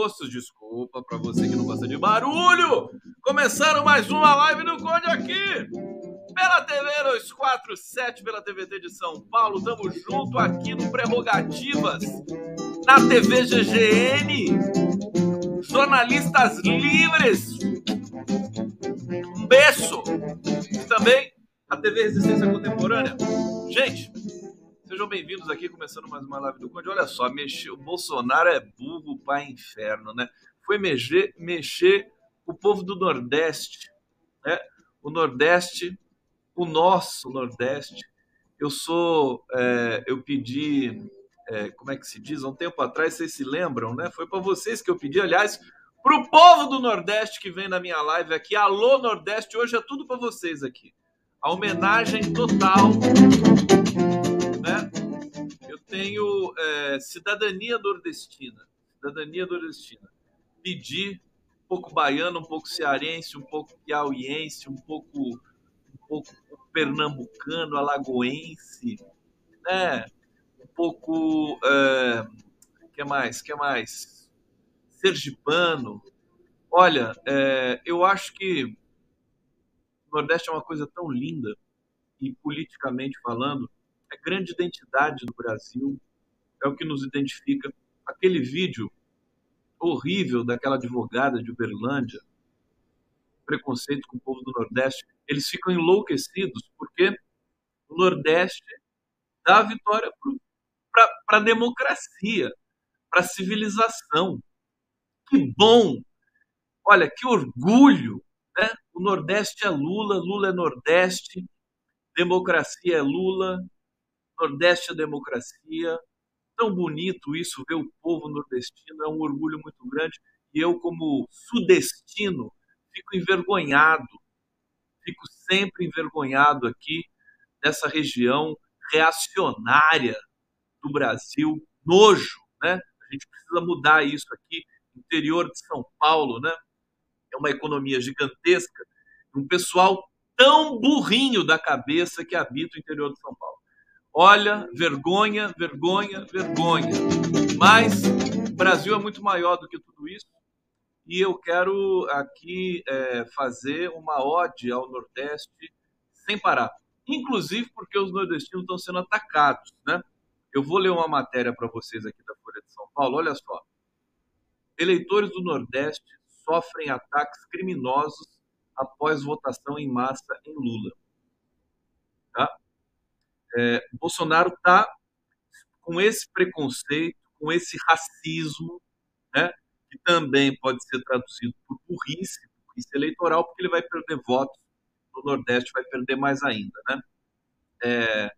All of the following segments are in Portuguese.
gostos. Desculpa para você que não gosta de barulho. Começaram mais uma live do Conde aqui. Pela TV 247, pela TVT de São Paulo. Tamo junto aqui no Prerrogativas. Na TV GGN. Jornalistas livres. Um beijo. Também a TV Resistência Contemporânea. Gente, Sejam bem-vindos aqui, começando mais uma live do Conde. Olha só, mexer, o Bolsonaro é burro para inferno, né? Foi mexer, mexer o povo do Nordeste, né? O Nordeste, o nosso Nordeste. Eu sou, é, eu pedi, é, como é que se diz? Um tempo atrás, vocês se lembram, né? Foi para vocês que eu pedi, aliás, para o povo do Nordeste que vem na minha live aqui. Alô, Nordeste, hoje é tudo para vocês aqui. A homenagem total tenho é, cidadania nordestina. Cidadania nordestina. Pedir um pouco baiano, um pouco cearense, um pouco piauiense, um pouco, um pouco pernambucano, alagoense, né? Um pouco. É, que mais? que mais? Sergipano. Olha, é, eu acho que o Nordeste é uma coisa tão linda e politicamente falando, é grande identidade do Brasil, é o que nos identifica. Aquele vídeo horrível daquela advogada de Uberlândia, preconceito com o povo do Nordeste, eles ficam enlouquecidos porque o Nordeste dá a vitória para a democracia, para a civilização. Que bom! Olha, que orgulho! Né? O Nordeste é Lula, Lula é Nordeste, democracia é Lula, Nordeste é democracia. Tão bonito isso, ver o povo nordestino, é um orgulho muito grande. E eu, como sudestino, fico envergonhado, fico sempre envergonhado aqui nessa região reacionária do Brasil, nojo, né? A gente precisa mudar isso aqui. Interior de São Paulo, né? É uma economia gigantesca, um pessoal tão burrinho da cabeça que habita o interior de São Paulo. Olha, vergonha, vergonha, vergonha. Mas o Brasil é muito maior do que tudo isso. E eu quero aqui é, fazer uma ode ao Nordeste sem parar. Inclusive porque os nordestinos estão sendo atacados. Né? Eu vou ler uma matéria para vocês aqui da Folha de São Paulo. Olha só. Eleitores do Nordeste sofrem ataques criminosos após votação em massa em Lula. É, Bolsonaro está com esse preconceito, com esse racismo, né, que também pode ser traduzido por burrice, burrice eleitoral, porque ele vai perder votos no Nordeste, vai perder mais ainda. Né? É,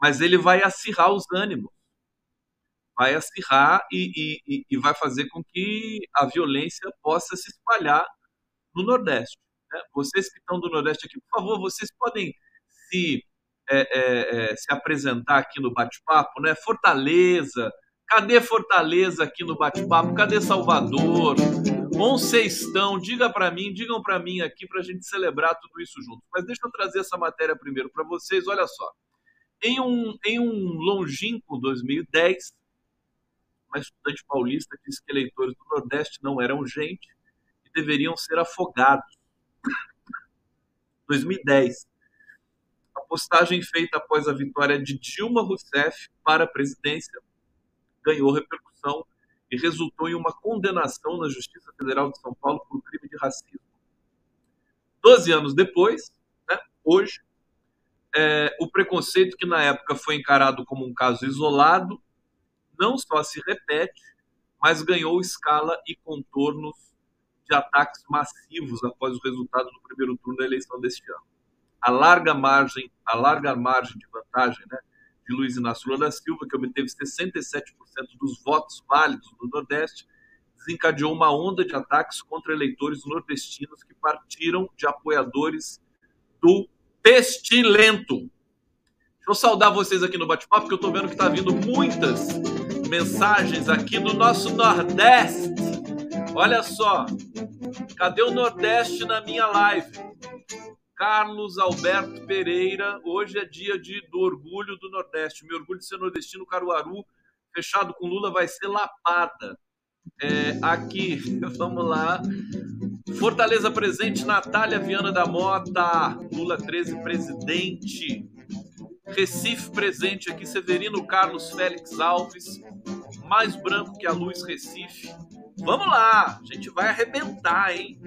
mas ele vai acirrar os ânimos, vai acirrar e, e, e, vai fazer com que a violência possa se espalhar no Nordeste. Né? Vocês que estão do Nordeste aqui, por favor, vocês podem se é, é, é, se apresentar aqui no bate-papo, né? Fortaleza, cadê Fortaleza aqui no bate-papo? Cadê Salvador? Onde estão? Diga para mim, digam para mim aqui para a gente celebrar tudo isso junto. Mas deixa eu trazer essa matéria primeiro para vocês. Olha só, em um, em um longínquo 2010, uma estudante paulista disse que eleitores do Nordeste não eram gente e deveriam ser afogados. 2010 postagem feita após a vitória de Dilma Rousseff para a presidência ganhou repercussão e resultou em uma condenação na Justiça Federal de São Paulo por crime de racismo. Doze anos depois, né, hoje, é, o preconceito que na época foi encarado como um caso isolado não só se repete, mas ganhou escala e contornos de ataques massivos após o resultado do primeiro turno da eleição deste ano a larga margem, a larga margem de vantagem né, de Luiz Inácio Lula da Silva, que obteve 67% dos votos válidos no Nordeste, desencadeou uma onda de ataques contra eleitores nordestinos que partiram de apoiadores do Pestilento. Deixa eu saudar vocês aqui no bate-papo, porque eu estou vendo que está vindo muitas mensagens aqui do nosso Nordeste. Olha só, cadê o Nordeste na minha live? Carlos Alberto Pereira. Hoje é dia de, do orgulho do Nordeste. Meu orgulho de ser nordestino, Caruaru, fechado com Lula, vai ser lapada. É, aqui, vamos lá. Fortaleza presente, Natália Viana da Mota, Lula 13 presidente. Recife presente aqui, Severino Carlos Félix Alves, mais branco que a luz Recife. Vamos lá, a gente vai arrebentar, hein?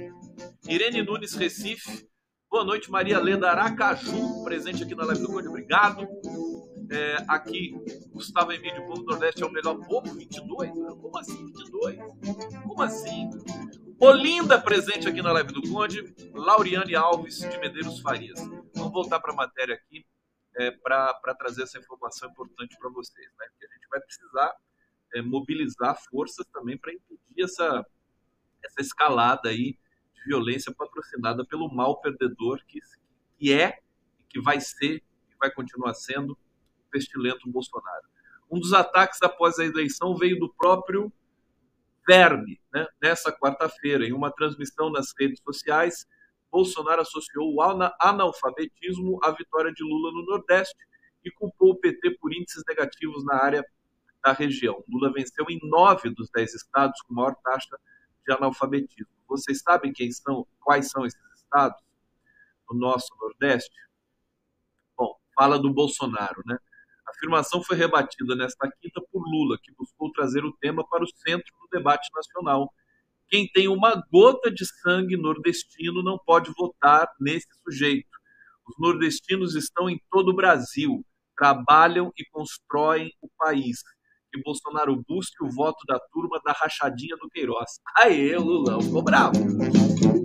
Irene Nunes Recife, boa noite, Maria Leda Aracaju, presente aqui na live do Conde, obrigado. É, aqui, Gustavo Emílio, o povo do Nordeste é o melhor povo, 22? Como assim 22? Como assim? Olinda presente aqui na live do Conde, Lauriane Alves de Medeiros Farias. Vamos voltar para a matéria aqui é, para trazer essa informação importante para vocês, né? Que a gente vai precisar é, mobilizar forças também para impedir essa, essa escalada aí violência patrocinada pelo mal perdedor que, que é, que vai ser, que vai continuar sendo o pestilento Bolsonaro. Um dos ataques após a eleição veio do próprio Verme, né? nessa quarta-feira, em uma transmissão nas redes sociais, Bolsonaro associou o analfabetismo à vitória de Lula no Nordeste e culpou o PT por índices negativos na área da região. Lula venceu em nove dos dez estados com maior taxa de analfabetismo. Vocês sabem quem são, quais são esses estados no nosso Nordeste? Bom, fala do Bolsonaro, né? A afirmação foi rebatida nesta quinta por Lula, que buscou trazer o tema para o centro do debate nacional quem tem uma gota de sangue nordestino não pode votar nesse sujeito. Os nordestinos estão em todo o Brasil, trabalham e constroem o país. Que Bolsonaro busque o voto da turma da rachadinha do Queiroz. Aê, Lulão, ficou bravo.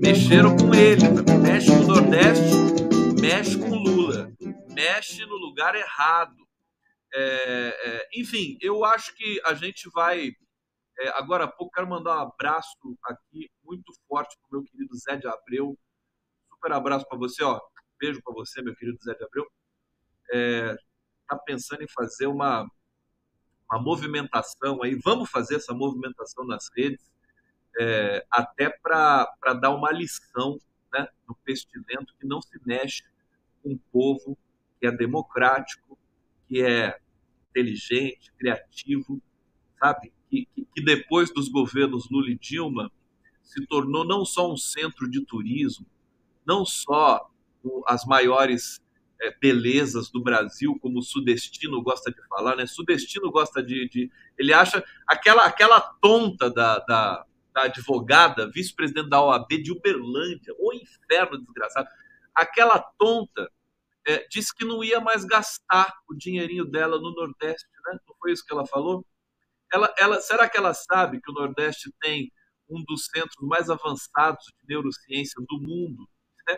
Mexeram com ele. Mexe com o Nordeste, mexe com Lula. Mexe no lugar errado. É, é, enfim, eu acho que a gente vai é, agora há pouco, quero mandar um abraço aqui muito forte para o meu querido Zé de Abreu. Super abraço para você, ó. Beijo para você, meu querido Zé de Abreu. É, tá pensando em fazer uma, uma movimentação aí. Vamos fazer essa movimentação nas redes, é, até para dar uma lição né, no pestilento que não se mexe com um povo que é democrático, que é inteligente, criativo, sabe? que, que depois dos governos Lula e Dilma se tornou não só um centro de turismo, não só as maiores é, belezas do Brasil, como o sudestino gosta de falar, né? Sudestino gosta de, de ele acha aquela aquela tonta da, da, da advogada, vice-presidente da OAB de Uberlândia, o inferno desgraçado, aquela tonta é, disse que não ia mais gastar o dinheirinho dela no Nordeste, né? Não foi isso que ela falou? Ela, ela, será que ela sabe que o Nordeste tem um dos centros mais avançados de neurociência do mundo? Né?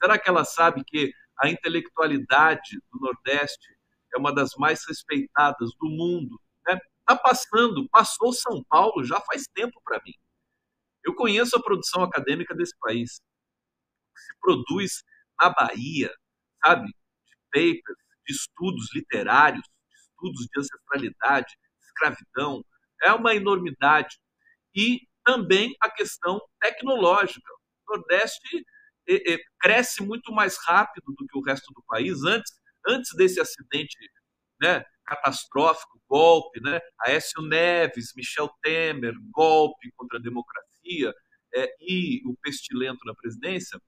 Será que ela sabe que a intelectualidade do Nordeste é uma das mais respeitadas do mundo? Está né? passando, passou São Paulo já faz tempo para mim. Eu conheço a produção acadêmica desse país. Se produz na Bahia, sabe? De papers, de estudos literários, de estudos de ancestralidade, escravidão, é uma enormidade. E também a questão tecnológica. O Nordeste cresce muito mais rápido do que o resto do país. Antes, antes desse acidente né, catastrófico, golpe, né, Aécio Neves, Michel Temer, golpe contra a democracia é, e o pestilento na presidência,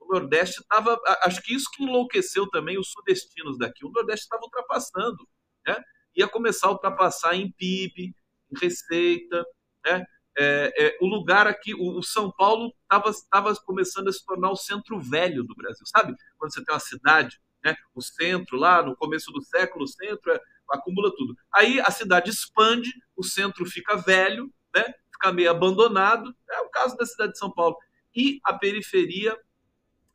o Nordeste estava. Acho que isso que enlouqueceu também os sudestinos daqui. O Nordeste estava ultrapassando. Né? ia começar a ultrapassar em PIB, em receita, né? É, é, o lugar aqui, o, o São Paulo estava começando a se tornar o centro velho do Brasil, sabe? Quando você tem uma cidade, né? O centro lá no começo do século, o centro é, acumula tudo. Aí a cidade expande, o centro fica velho, né? Fica meio abandonado. É o caso da cidade de São Paulo. E a periferia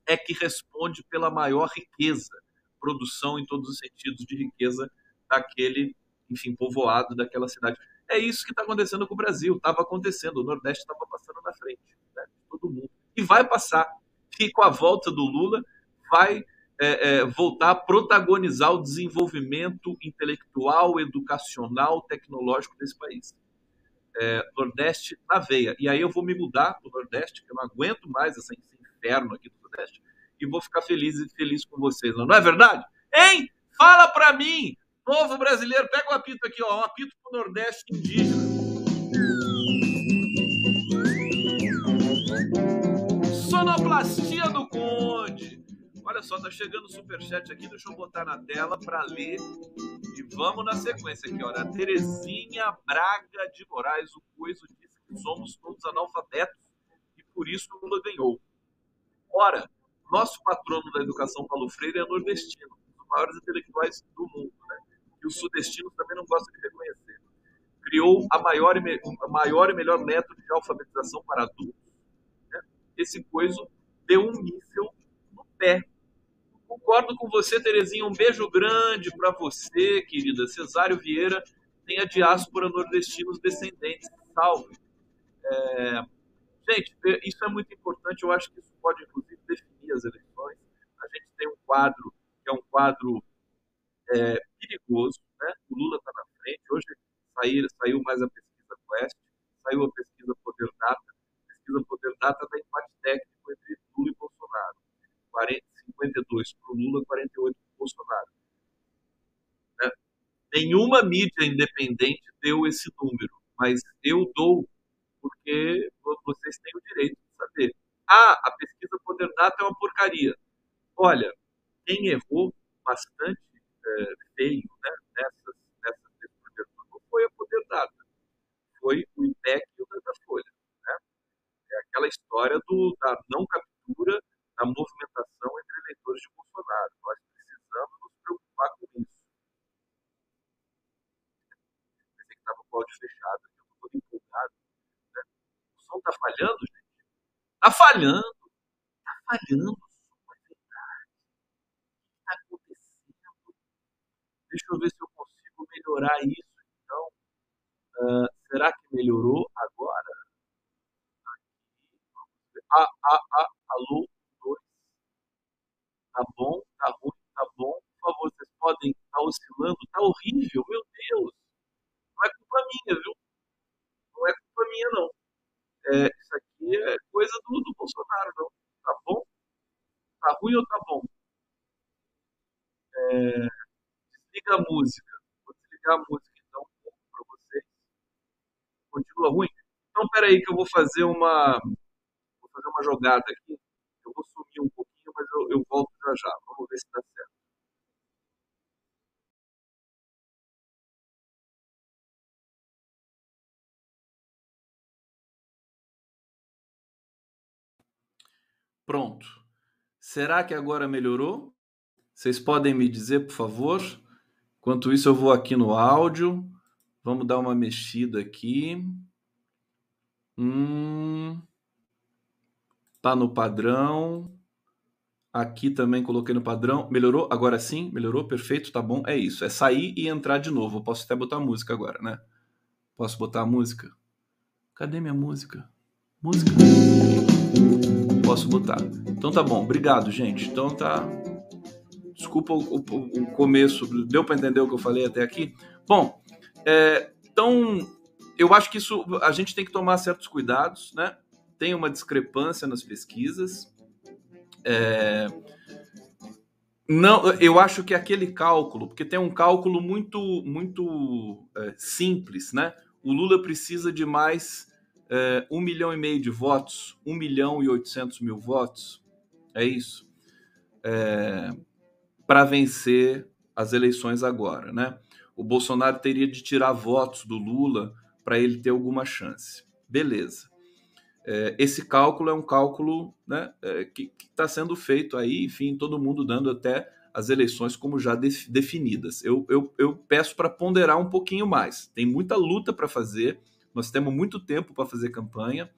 é que responde pela maior riqueza, produção em todos os sentidos de riqueza daquele, enfim, povoado daquela cidade. É isso que está acontecendo com o Brasil, estava acontecendo, o Nordeste estava passando na frente, né, todo mundo. E vai passar. E com a volta do Lula, vai é, é, voltar a protagonizar o desenvolvimento intelectual, educacional, tecnológico desse país. É, Nordeste na veia. E aí eu vou me mudar para o Nordeste, que eu não aguento mais esse inferno aqui do Nordeste, e vou ficar feliz e feliz com vocês, não, é verdade? Hein? Fala pra mim! Povo brasileiro, pega o apito aqui, ó, um apito pro Nordeste indígena. Sonoplastia do Conde. Olha só, tá chegando o superchat aqui, deixa eu botar na tela para ler. E vamos na sequência aqui, olha. Terezinha Braga de Moraes, o Coiso disse que somos todos analfabetos e por isso o Lula ganhou. Ora, nosso patrono da educação, Paulo Freire, é nordestino, um dos maiores intelectuais do mundo? E os sudestinos também não gostam de reconhecer. Criou a maior e, me... a maior e melhor método de alfabetização para adultos. Né? Esse coiso deu um míssil no pé Concordo com você, Terezinha. Um beijo grande para você, querida. Cesário Vieira tem a diáspora nordestinos descendentes. Salve. É... Gente, é, isso é muito importante. Eu acho que isso pode, inclusive, definir as eleições. A gente tem um quadro que é um quadro é, perigoso. Né? O Lula está na frente. Hoje saiu, saiu mais a pesquisa Quest, saiu a pesquisa Poder Data. A pesquisa Poder Data dá empate técnico entre Lula e Bolsonaro. 40, 52 para o Lula, 48 para o Bolsonaro. Né? Nenhuma mídia independente deu esse número, mas eu dou porque vocês têm o direito de saber. Ah, a pesquisa Poder Data é uma porcaria. Olha, quem errou bastante é, feio né, nessas, nessas não foi a Poder Data, foi o IPEC e o Datafolha. Né? É aquela história do, da não captura da movimentação entre eleitores de Bolsonaro. Nós precisamos nos preocupar com isso. Pensei que estava com o áudio fechado, eu estou todo empolgado. Né? O som está falhando, gente? Está falhando. Está falhando o som, é verdade. O que está acontecendo? Deixa eu ver se eu consigo melhorar isso. Então, uh, será que melhorou agora? Ah, ah, ah, alô, Tá bom, tá ruim, tá bom. Por favor, vocês podem estar tá oscilando. Tá horrível, meu Deus. Não é culpa minha, viu? Não é culpa minha, não. É, isso aqui é coisa do, do Bolsonaro, não. Tá bom? Tá ruim ou tá bom? É, desliga a música. Vou desligar a música então um para vocês. Continua ruim? Então, peraí que eu vou fazer uma vou fazer uma jogada aqui. Eu vou sumir um pouco mas eu, eu volto já já. Vamos ver se dá certo. Pronto. Será que agora melhorou? Vocês podem me dizer, por favor? Enquanto isso, eu vou aqui no áudio. Vamos dar uma mexida aqui. Hum, tá no padrão. Aqui também coloquei no padrão. Melhorou? Agora sim? Melhorou? Perfeito, tá bom. É isso. É sair e entrar de novo. Eu posso até botar música agora, né? Posso botar a música? Cadê minha música? Música. Posso botar. Então tá bom. Obrigado, gente. Então tá. Desculpa o, o, o começo. Deu para entender o que eu falei até aqui? Bom, é, então eu acho que isso a gente tem que tomar certos cuidados, né? Tem uma discrepância nas pesquisas é, não, eu acho que aquele cálculo, porque tem um cálculo muito, muito é, simples, né? O Lula precisa de mais é, um milhão e meio de votos, um milhão e oitocentos mil votos, é isso, é, para vencer as eleições agora, né? O Bolsonaro teria de tirar votos do Lula para ele ter alguma chance. Beleza. É, esse cálculo é um cálculo né, é, que está sendo feito aí, enfim, todo mundo dando até as eleições como já de, definidas. Eu, eu, eu peço para ponderar um pouquinho mais. Tem muita luta para fazer, nós temos muito tempo para fazer campanha,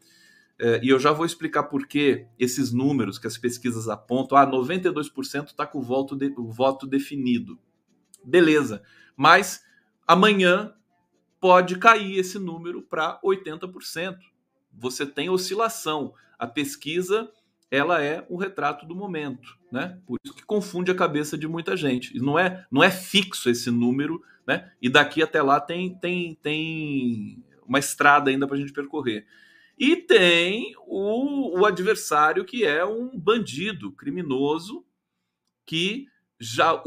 e eu já vou explicar por que esses números que as pesquisas apontam, ah, 92% está com o voto, de, o voto definido. Beleza, mas amanhã pode cair esse número para 80% você tem oscilação. A pesquisa ela é um retrato do momento, né? Por isso que confunde a cabeça de muita gente. E não é, não é fixo esse número, né? E daqui até lá tem tem tem uma estrada ainda para a gente percorrer. E tem o, o adversário que é um bandido criminoso que já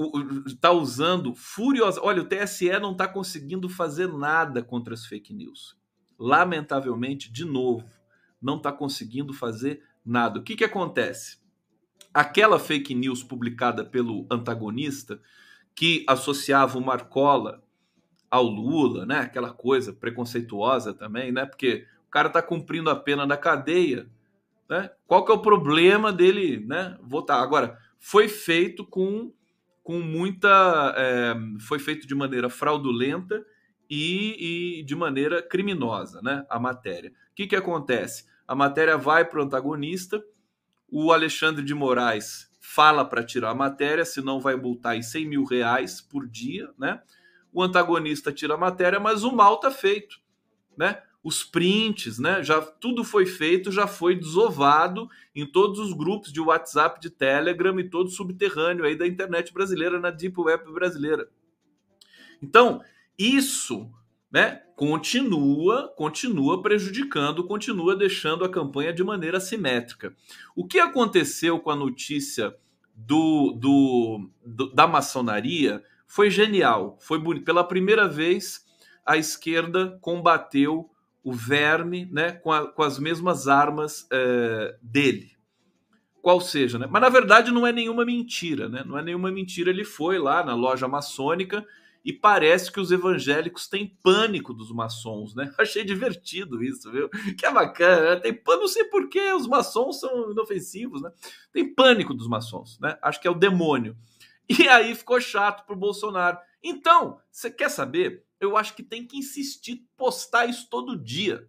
está usando furiosa. Olha, o TSE não está conseguindo fazer nada contra as fake news. Lamentavelmente, de novo, não está conseguindo fazer nada. O que, que acontece? Aquela fake news publicada pelo antagonista, que associava o Marcola ao Lula, né? Aquela coisa preconceituosa também, né? Porque o cara está cumprindo a pena da cadeia, né? Qual que é o problema dele, né? Votar agora foi feito com com muita é, foi feito de maneira fraudulenta e, e, de maneira criminosa, né? A matéria. O que que acontece? A matéria vai para o antagonista, o Alexandre de Moraes fala para tirar a matéria, senão vai multar em 100 mil reais por dia, né? O antagonista tira a matéria, mas o mal está feito, né? Os prints, né? Já tudo foi feito, já foi desovado em todos os grupos de WhatsApp, de Telegram e todo subterrâneo aí da internet brasileira, na deep web brasileira. Então, isso né, continua, continua prejudicando, continua deixando a campanha de maneira simétrica. O que aconteceu com a notícia do, do, do da maçonaria foi genial, foi bonito. Pela primeira vez, a esquerda combateu o verme né, com, a, com as mesmas armas é, dele. Qual seja, né? Mas na verdade não é nenhuma mentira, né? Não é nenhuma mentira. Ele foi lá na loja maçônica e parece que os evangélicos têm pânico dos maçons, né? Achei divertido isso, viu? Que é bacana, né? tem pânico, não sei porquê, os maçons são inofensivos, né? Tem pânico dos maçons, né? Acho que é o demônio. E aí ficou chato pro Bolsonaro. Então, você quer saber? Eu acho que tem que insistir, postar isso todo dia.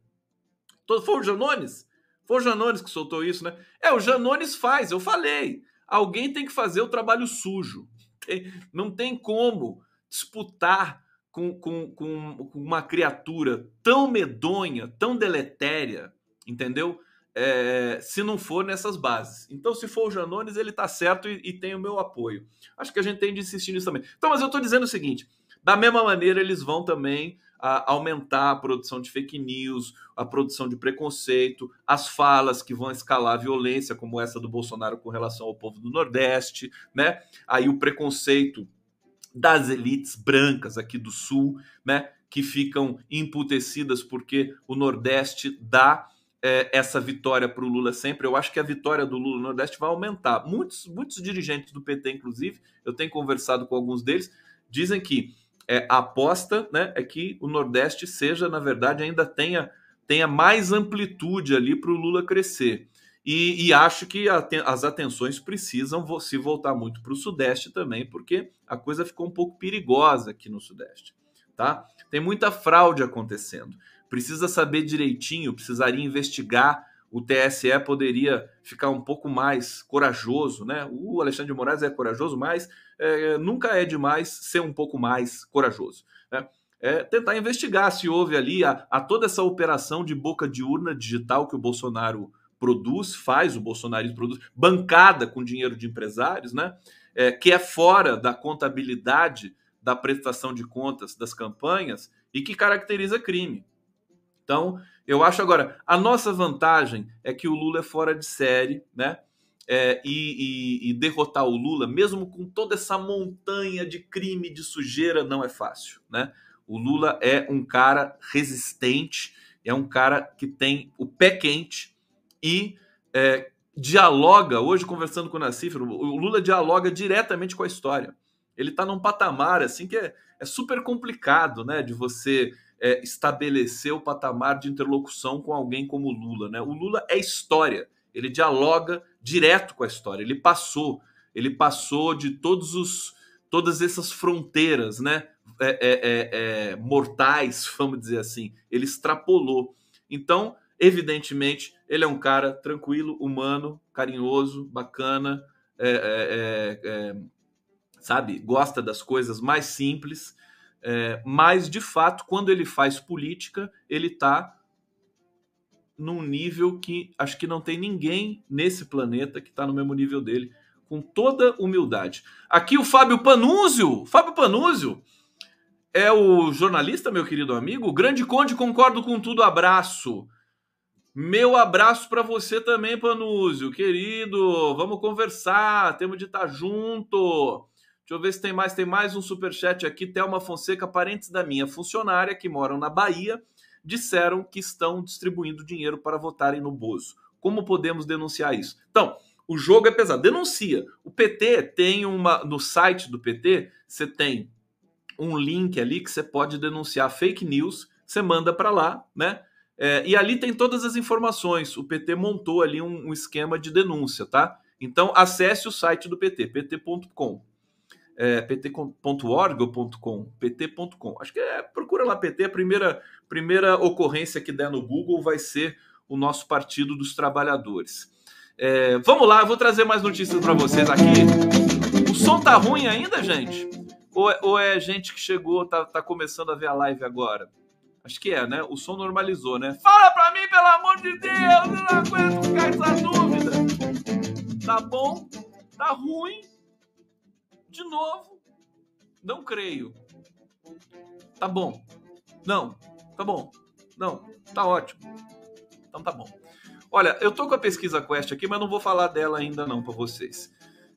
Foi o Janones? Foi o Janones que soltou isso, né? É, o Janones faz, eu falei. Alguém tem que fazer o trabalho sujo. Tem, não tem como disputar com, com, com, uma criatura tão medonha, tão deletéria, entendeu? É, se não for nessas bases. Então, se for o Janones, ele tá certo e, e, tem o meu apoio. Acho que a gente tem de insistir nisso também. Então, mas eu tô dizendo o seguinte: da mesma maneira, eles vão também a, aumentar a produção de fake news, a produção de preconceito, as falas que vão escalar a violência, como essa do Bolsonaro com relação ao povo do Nordeste, né? Aí o preconceito das elites brancas aqui do Sul, né, que ficam emputecidas porque o Nordeste dá é, essa vitória para o Lula sempre. Eu acho que a vitória do Lula no Nordeste vai aumentar. Muitos, muitos dirigentes do PT, inclusive, eu tenho conversado com alguns deles, dizem que é, a aposta né, é que o Nordeste seja, na verdade, ainda tenha, tenha mais amplitude ali para o Lula crescer. E, e acho que as atenções precisam se voltar muito para o Sudeste também, porque a coisa ficou um pouco perigosa aqui no Sudeste. Tá? Tem muita fraude acontecendo. Precisa saber direitinho, precisaria investigar. O TSE poderia ficar um pouco mais corajoso, né? O Alexandre de Moraes é corajoso, mas é, nunca é demais ser um pouco mais corajoso. Né? É tentar investigar se houve ali a, a toda essa operação de boca de urna digital que o Bolsonaro produz, faz, o bolsonarismo produz, bancada com dinheiro de empresários, né? É, que é fora da contabilidade da prestação de contas das campanhas e que caracteriza crime. Então, eu acho agora, a nossa vantagem é que o Lula é fora de série, né? É, e, e, e, derrotar o Lula, mesmo com toda essa montanha de crime, de sujeira, não é fácil, né? O Lula é um cara resistente, é um cara que tem o pé quente, e é, dialoga, hoje conversando com o Nassif, o Lula dialoga diretamente com a história. Ele está num patamar assim que é, é, super complicado né, de você é, estabelecer o patamar de interlocução com alguém como Lula. Né? O Lula é história, ele dialoga direto com a história, ele passou, ele passou de todos os todas essas fronteiras né, é, é, é, é mortais, vamos dizer assim, ele extrapolou. Então, Evidentemente, ele é um cara tranquilo, humano, carinhoso, bacana, é sabe? Gosta das coisas mais simples, é, mas de fato, quando ele faz política, ele está num nível que acho que não tem ninguém nesse planeta que está no mesmo nível dele, com toda humildade. Aqui o Fábio Panúzio, Fábio Panúzio é o jornalista, meu querido amigo, Grande Conde, concordo com tudo, abraço. Meu abraço para você também, Panúzio, querido. Vamos conversar, temos de estar junto. Deixa eu ver se tem mais. Tem mais um super chat aqui. Thelma Fonseca, parentes da minha funcionária que moram na Bahia, disseram que estão distribuindo dinheiro para votarem no Bozo. Como podemos denunciar isso? Então, o jogo é pesado. Denuncia. O PT tem uma. No site do PT, você tem um link ali que você pode denunciar fake news. Você manda para lá, né? É, e ali tem todas as informações. O PT montou ali um, um esquema de denúncia, tá? Então acesse o site do PT, pt.com. É, pt.org ou .com? pt.com. Acho que é, procura lá PT, a primeira, primeira ocorrência que der no Google vai ser o nosso Partido dos Trabalhadores. É, vamos lá, eu vou trazer mais notícias para vocês aqui. O som tá ruim ainda, gente? Ou é, ou é gente que chegou, tá, tá começando a ver a live agora? Acho que é, né? O som normalizou, né? Fala pra mim, pelo amor de Deus! Eu não aguento ficar essa dúvida. Tá bom? Tá ruim? De novo? Não creio. Tá bom. Não. Tá bom. Não. Tá ótimo. Então tá bom. Olha, eu tô com a pesquisa Quest aqui, mas não vou falar dela ainda não para vocês.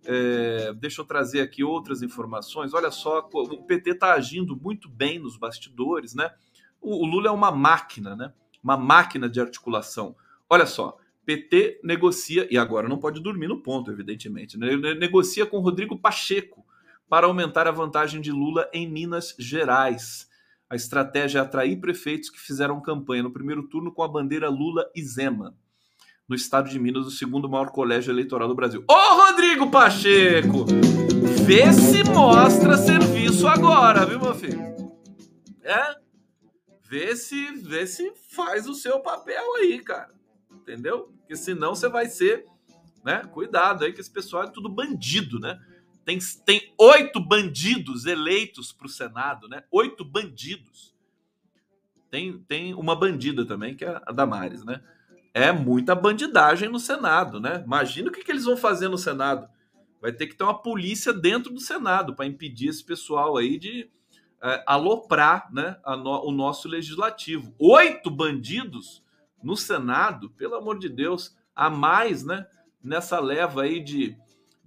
É, deixa eu trazer aqui outras informações. Olha só, o PT está agindo muito bem nos bastidores, né? O, o, Lula é uma máquina, né? Uma máquina de articulação. Olha só, PT negocia, e agora não pode dormir no ponto, evidentemente, né? negocia com Rodrigo Pacheco para aumentar a vantagem de Lula em Minas Gerais. A estratégia é atrair prefeitos que fizeram campanha no primeiro turno com a bandeira Lula e Zema. No estado de Minas, o segundo maior colégio eleitoral do Brasil. Ô, Rodrigo Pacheco! Vê se mostra serviço agora, viu, meu filho? É? Vê se, vê se faz o seu papel aí, cara. Entendeu? Porque senão você vai ser, né? Cuidado aí, que esse pessoal é tudo bandido, né? Tem, tem oito bandidos eleitos para o Senado, né? Oito bandidos. Tem, tem uma bandida também, que é a Damares, né? É muita bandidagem no Senado, né? Imagina o que, que eles vão fazer no Senado. Vai ter que ter uma polícia dentro do Senado para impedir esse pessoal aí de é, aloprar né, no, o nosso legislativo. Oito bandidos no Senado, pelo amor de Deus, a mais, né? Nessa leva aí de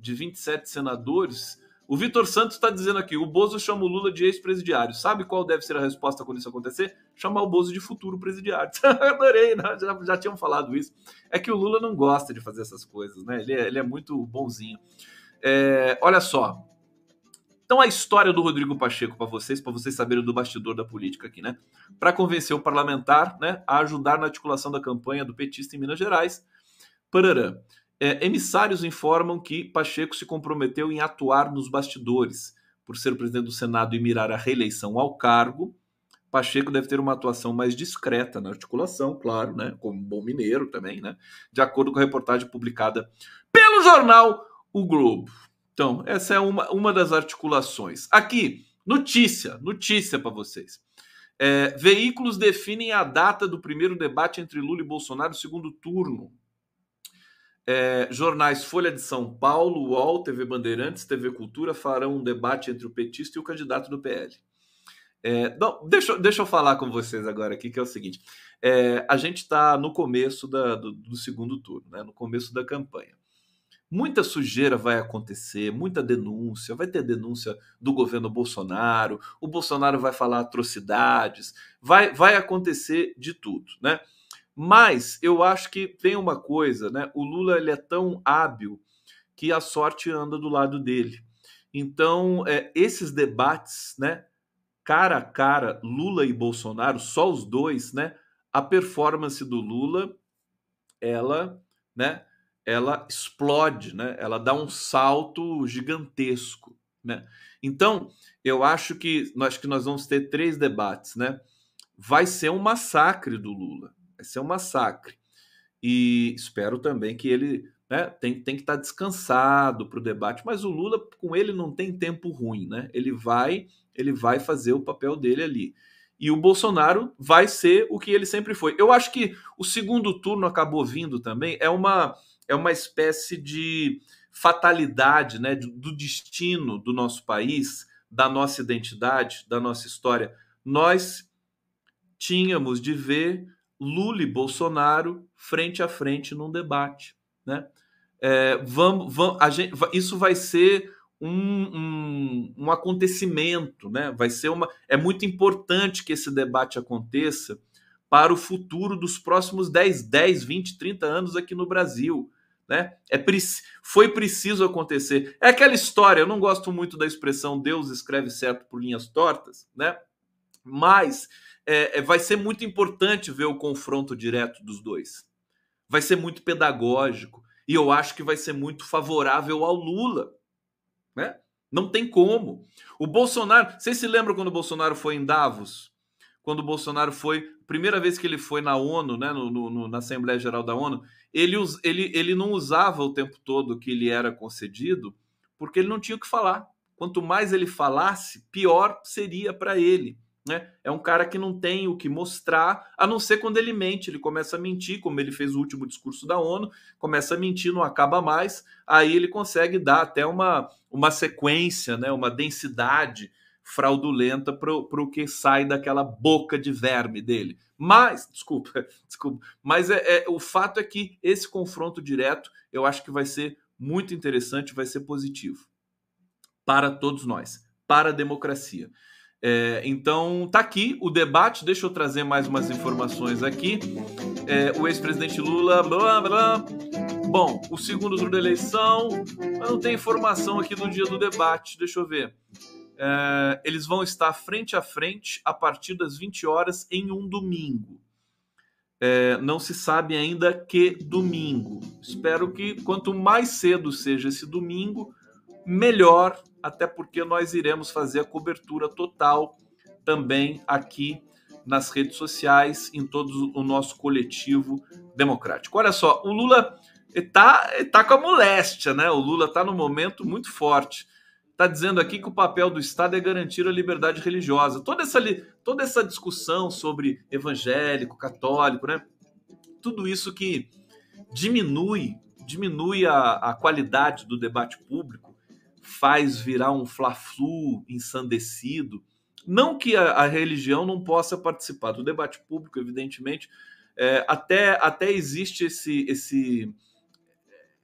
de 27 senadores. O Vitor Santos está dizendo aqui: o Bozo chama o Lula de ex-presidiário. Sabe qual deve ser a resposta quando isso acontecer? Chamar o Bozo de futuro presidiário. Adorei, né? já, já tinham falado isso. É que o Lula não gosta de fazer essas coisas, né? Ele é, ele é muito bonzinho. É, olha só. Então, a história do Rodrigo Pacheco para vocês, para vocês saberem do bastidor da política aqui, né? Para convencer o parlamentar né, a ajudar na articulação da campanha do petista em Minas Gerais. Parará. É, emissários informam que Pacheco se comprometeu em atuar nos bastidores. Por ser presidente do Senado e mirar a reeleição ao cargo, Pacheco deve ter uma atuação mais discreta na articulação, claro, né? Como bom mineiro também, né? De acordo com a reportagem publicada pelo jornal O Globo. Então, essa é uma, uma das articulações. Aqui, notícia, notícia para vocês. É, veículos definem a data do primeiro debate entre Lula e Bolsonaro, segundo turno. É, jornais Folha de São Paulo, UOL, TV Bandeirantes, TV Cultura farão um debate entre o petista e o candidato do PL. É, não, deixa, deixa eu falar com vocês agora aqui, que é o seguinte: é, a gente está no começo da, do, do, segundo turno, né, no começo da campanha. Muita sujeira vai acontecer, muita denúncia, vai ter denúncia do governo Bolsonaro, o Bolsonaro vai falar atrocidades, vai, vai acontecer de tudo, né? Mas eu acho que tem uma coisa, né? O Lula ele é tão hábil que a sorte anda do lado dele. Então, é, esses debates, né? Cara a cara, Lula e Bolsonaro, só os dois, né? A performance do Lula, ela, né? Ela explode, né? Ela dá um salto gigantesco, né? Então, eu acho que nós que nós vamos ter três debates, né? Vai ser um massacre do Lula, Vai ser um massacre. E espero também que ele né, tem, tem que estar tá descansado para o debate, mas o Lula, com ele, não tem tempo ruim, né? Ele vai, ele vai fazer o papel dele ali. E o Bolsonaro vai ser o que ele sempre foi. Eu acho que o segundo turno acabou vindo também, é uma, é uma espécie de fatalidade né, do destino do nosso país, da nossa identidade, da nossa história. Nós tínhamos de ver Lula e Bolsonaro frente a frente num debate, né? É, vamos, vamos, gente, isso vai ser um, um, um, acontecimento, né? Vai ser uma. É muito importante que esse debate aconteça para o futuro dos próximos 10, 10, 20, 30 anos aqui no Brasil. Né? É, foi preciso acontecer. É aquela história, eu não gosto muito da expressão Deus escreve certo por linhas tortas, né? Mas é, é, vai ser muito importante ver o confronto direto dos dois. Vai ser muito pedagógico. E eu acho que vai ser muito favorável ao Lula. Né? Não tem como. O Bolsonaro. Vocês se lembram quando o Bolsonaro foi em Davos? Quando o Bolsonaro foi. Primeira vez que ele foi na ONU, né, no, no, na Assembleia Geral da ONU, ele, ele, ele não usava o tempo todo que ele era concedido, porque ele não tinha o que falar. Quanto mais ele falasse, pior seria para ele. Né? É um cara que não tem o que mostrar, a não ser quando ele mente. Ele começa a mentir, como ele fez o último discurso da ONU, começa a mentir, não acaba mais. Aí ele consegue dar até uma, uma sequência, né? uma densidade fraudulenta para o que sai daquela boca de verme dele. Mas, desculpa, desculpa, mas é, é, o fato é que esse confronto direto eu acho que vai ser muito interessante, vai ser positivo para todos nós, para a democracia. É, então, tá aqui o debate. Deixa eu trazer mais umas informações aqui. É, o ex-presidente Lula. Blá, blá. Bom, o segundo turno da eleição. Mas não tem informação aqui do dia do debate. Deixa eu ver. É, eles vão estar frente a frente a partir das 20 horas em um domingo. É, não se sabe ainda que domingo. Espero que quanto mais cedo seja esse domingo, melhor até porque nós iremos fazer a cobertura total também aqui nas redes sociais, em todo o nosso coletivo democrático. Olha só, o Lula está tá com a moléstia, né? O Lula está num momento muito forte. Está dizendo aqui que o papel do Estado é garantir a liberdade religiosa. Toda essa, toda essa discussão sobre evangélico, católico, né? Tudo isso que diminui, diminui a, a qualidade do debate público faz virar um fla-flu ensandecido. Não que a, a, religião não possa participar do debate público, evidentemente, é, até, até existe esse, esse,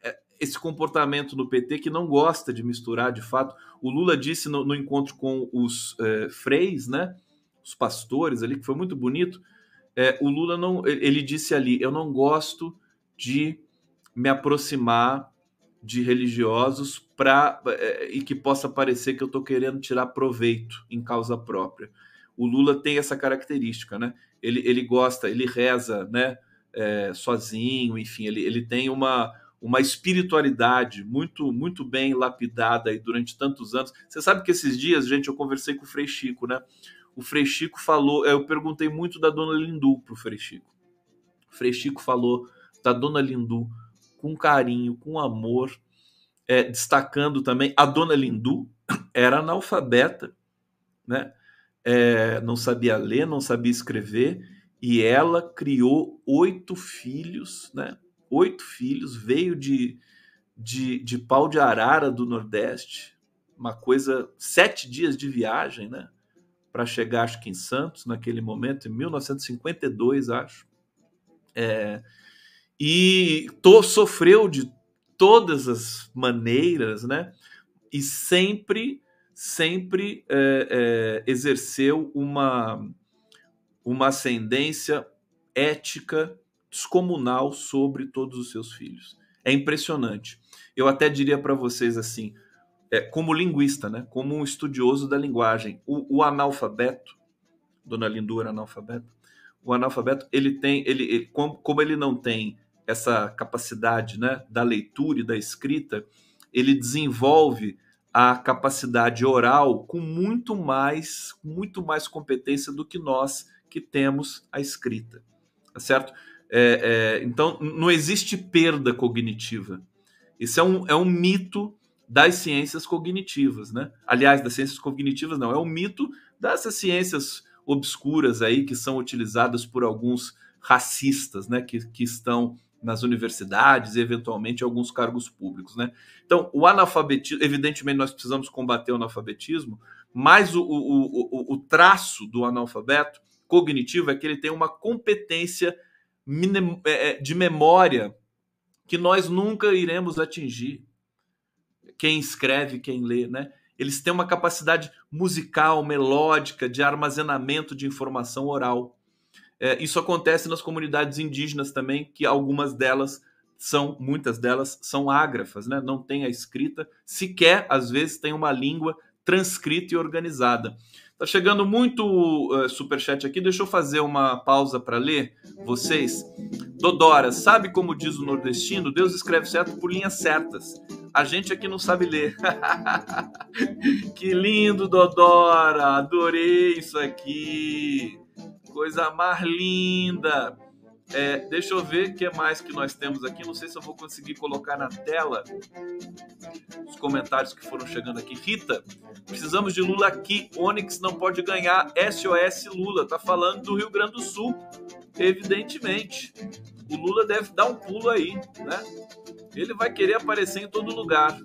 é, esse comportamento no PT que não gosta de misturar de fato. O Lula disse no, no encontro com os é, freis, né, os pastores ali, que foi muito bonito. É, o Lula não, ele disse ali: eu não gosto de me aproximar de religiosos para é, e que possa parecer que eu estou querendo tirar proveito em causa própria. O Lula tem essa característica, né? Ele, ele gosta, ele reza, né? É, sozinho, enfim, ele, ele tem uma, uma espiritualidade muito muito bem lapidada aí durante tantos anos. Você sabe que esses dias, gente, eu conversei com o Frei Chico, né? O Frei Chico falou, eu perguntei muito da Dona Lindu pro Frei Chico. O Frei Chico falou da Dona Lindu com carinho, com amor, é, destacando também a dona Lindu, era analfabeta, né? É, não sabia ler, não sabia escrever, e ela criou oito filhos, né? Oito filhos, veio de, de, de pau de arara do Nordeste, uma coisa, sete dias de viagem, né? Para chegar, acho que em Santos, naquele momento, em 1952, acho. É, e to, sofreu de todas as maneiras, né? E sempre, sempre é, é, exerceu uma, uma ascendência ética descomunal sobre todos os seus filhos. É impressionante. Eu até diria para vocês assim, é, como linguista, né? Como um estudioso da linguagem, o, o analfabeto, Dona Lindu era analfabeto, o analfabeto ele tem, ele, ele como, como ele não tem essa capacidade né, da leitura e da escrita, ele desenvolve a capacidade oral com muito mais, muito mais competência do que nós que temos a escrita, tá certo? É, é, então, não existe perda cognitiva. Isso é um, é um mito das ciências cognitivas, né? Aliás, das ciências cognitivas não, é um mito dessas ciências obscuras aí que são utilizadas por alguns racistas, né? Que, que estão nas universidades e eventualmente alguns cargos públicos, né? Então, o analfabetismo, evidentemente nós precisamos combater o analfabetismo, mas o, o, o, o traço do analfabeto cognitivo é que ele tem uma competência é, de memória que nós nunca iremos atingir. Quem escreve, quem lê, né? Eles têm uma capacidade musical, melódica, de armazenamento de informação oral. É, isso acontece nas comunidades indígenas também, que algumas delas são, muitas delas são ágrafas, né? não tem a escrita, sequer às vezes tem uma língua transcrita e organizada. Tá chegando muito uh, superchat aqui, deixa eu fazer uma pausa para ler vocês. Dodora, sabe como diz o nordestino? Deus escreve certo por linhas certas. A gente aqui não sabe ler. que lindo, Dodora! Adorei isso aqui. Coisa mais linda. É, deixa eu ver o que mais que nós temos aqui. Não sei se eu vou conseguir colocar na tela os comentários que foram chegando aqui. Rita, precisamos de Lula aqui. Onyx não pode ganhar. SOS Lula. Tá falando do Rio Grande do Sul. Evidentemente. O Lula deve dar um pulo aí, né? Ele vai querer aparecer em todo lugar.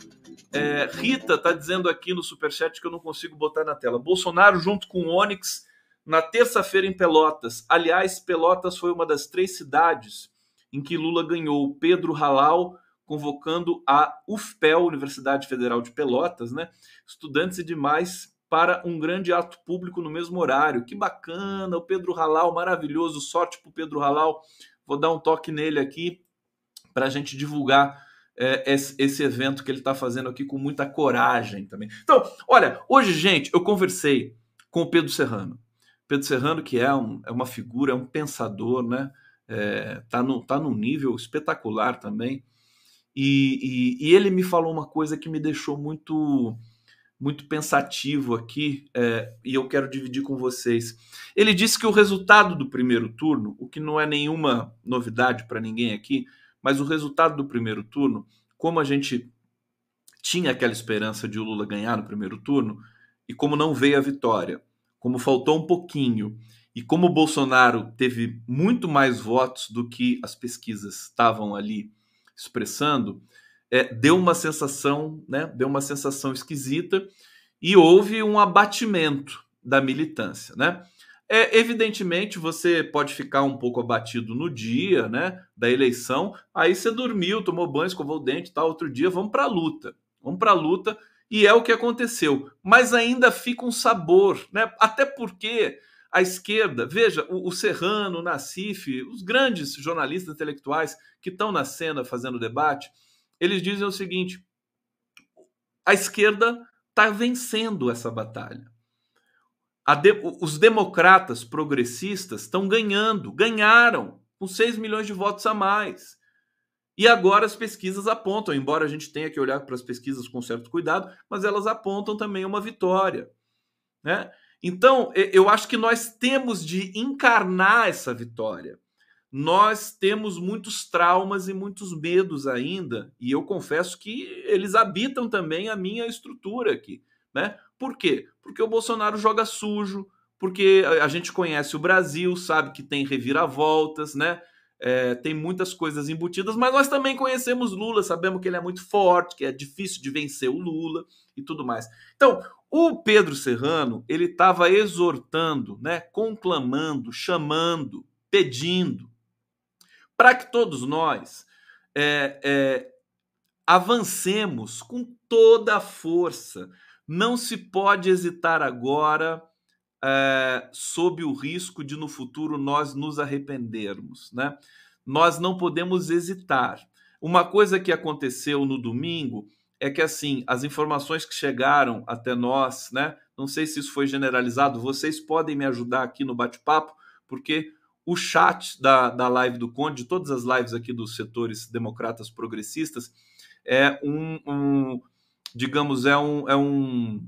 É, Rita tá dizendo aqui no superchat que eu não consigo botar na tela. Bolsonaro junto com Onyx na terça-feira em Pelotas. Aliás, Pelotas foi uma das três cidades em que Lula ganhou. Pedro Halal convocando a UFPEL, Universidade Federal de Pelotas, né? Estudantes e demais para um grande ato público no mesmo horário. Que bacana, o Pedro Halal, maravilhoso, sorte para o Pedro Halal. Vou dar um toque nele aqui para a gente divulgar é, esse, esse, evento que ele está fazendo aqui com muita coragem também. Então, olha, hoje, gente, eu conversei com o Pedro Serrano. Pedro Serrano, que é, um, é uma figura, é um pensador, né? É, tá, no, tá num nível espetacular também. E, e, e, ele me falou uma coisa que me deixou muito muito pensativo aqui é, e eu quero dividir com vocês. Ele disse que o resultado do primeiro turno, o que não é nenhuma novidade para ninguém aqui, mas o resultado do primeiro turno, como a gente tinha aquela esperança de o Lula ganhar no primeiro turno e como não veio a vitória, como faltou um pouquinho e como o Bolsonaro teve muito mais votos do que as pesquisas estavam ali expressando, é, deu uma sensação, né? Deu uma sensação esquisita e houve um abatimento da militância, né? É, evidentemente, você pode ficar um pouco abatido no dia, né, da eleição. Aí você dormiu, tomou banho, escovou o dente, tal. Outro dia, vamos para a luta. Vamos para a luta e é o que aconteceu. Mas ainda fica um sabor, né? Até porque a esquerda, veja, o, o Serrano, o Nassif, os grandes jornalistas intelectuais que estão na cena fazendo debate, eles dizem o seguinte: a esquerda está vencendo essa batalha. De, os democratas progressistas estão ganhando, ganharam com 6 milhões de votos a mais. E agora as pesquisas apontam, embora a gente tenha que olhar para as pesquisas com certo cuidado, mas elas apontam também uma vitória. Né? Então, eu acho que nós temos de encarnar essa vitória. Nós temos muitos traumas e muitos medos ainda, e eu confesso que eles habitam também a minha estrutura aqui. Né? Por quê? Porque o Bolsonaro joga sujo, porque a gente conhece o Brasil, sabe que tem reviravoltas, né? É, tem muitas coisas embutidas, mas nós também conhecemos Lula, sabemos que ele é muito forte, que é difícil de vencer o Lula e tudo mais. Então, o Pedro Serrano, ele estava exortando, né, conclamando, chamando, pedindo, para que todos nós é, é, avancemos com toda a força. Não se pode hesitar agora é, sob o risco de no futuro nós nos arrependermos, né? Nós não podemos hesitar. Uma coisa que aconteceu no domingo é que assim as informações que chegaram até nós, né? Não sei se isso foi generalizado. Vocês podem me ajudar aqui no bate-papo, porque o chat da, da live do Conde, de todas as lives aqui dos setores democratas progressistas, é um, um digamos, é um, é um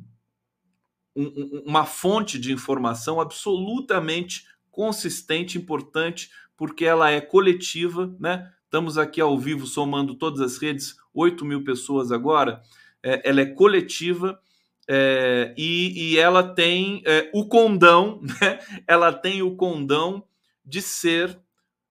um, uma fonte de informação absolutamente consistente, importante, porque ela é coletiva, né? Estamos aqui ao vivo somando todas as redes, 8 mil pessoas agora. É, ela é coletiva é, e, e, ela tem é, o condão, né? Ela tem o condão de ser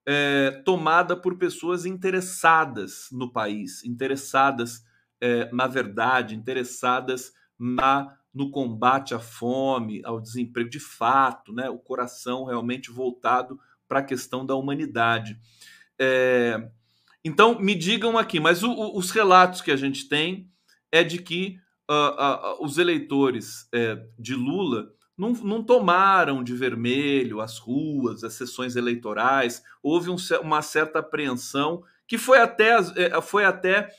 é, tomada por pessoas interessadas no país, interessadas é, na verdade, interessadas na no combate à fome, ao desemprego de fato, né? o coração realmente voltado para a questão da humanidade. É, então, me digam aqui, mas o, o, os relatos que a gente tem é de que uh, uh, os eleitores uh, de Lula não, não, tomaram de vermelho as ruas, as sessões eleitorais, houve um, uma certa apreensão que foi até, é, foi até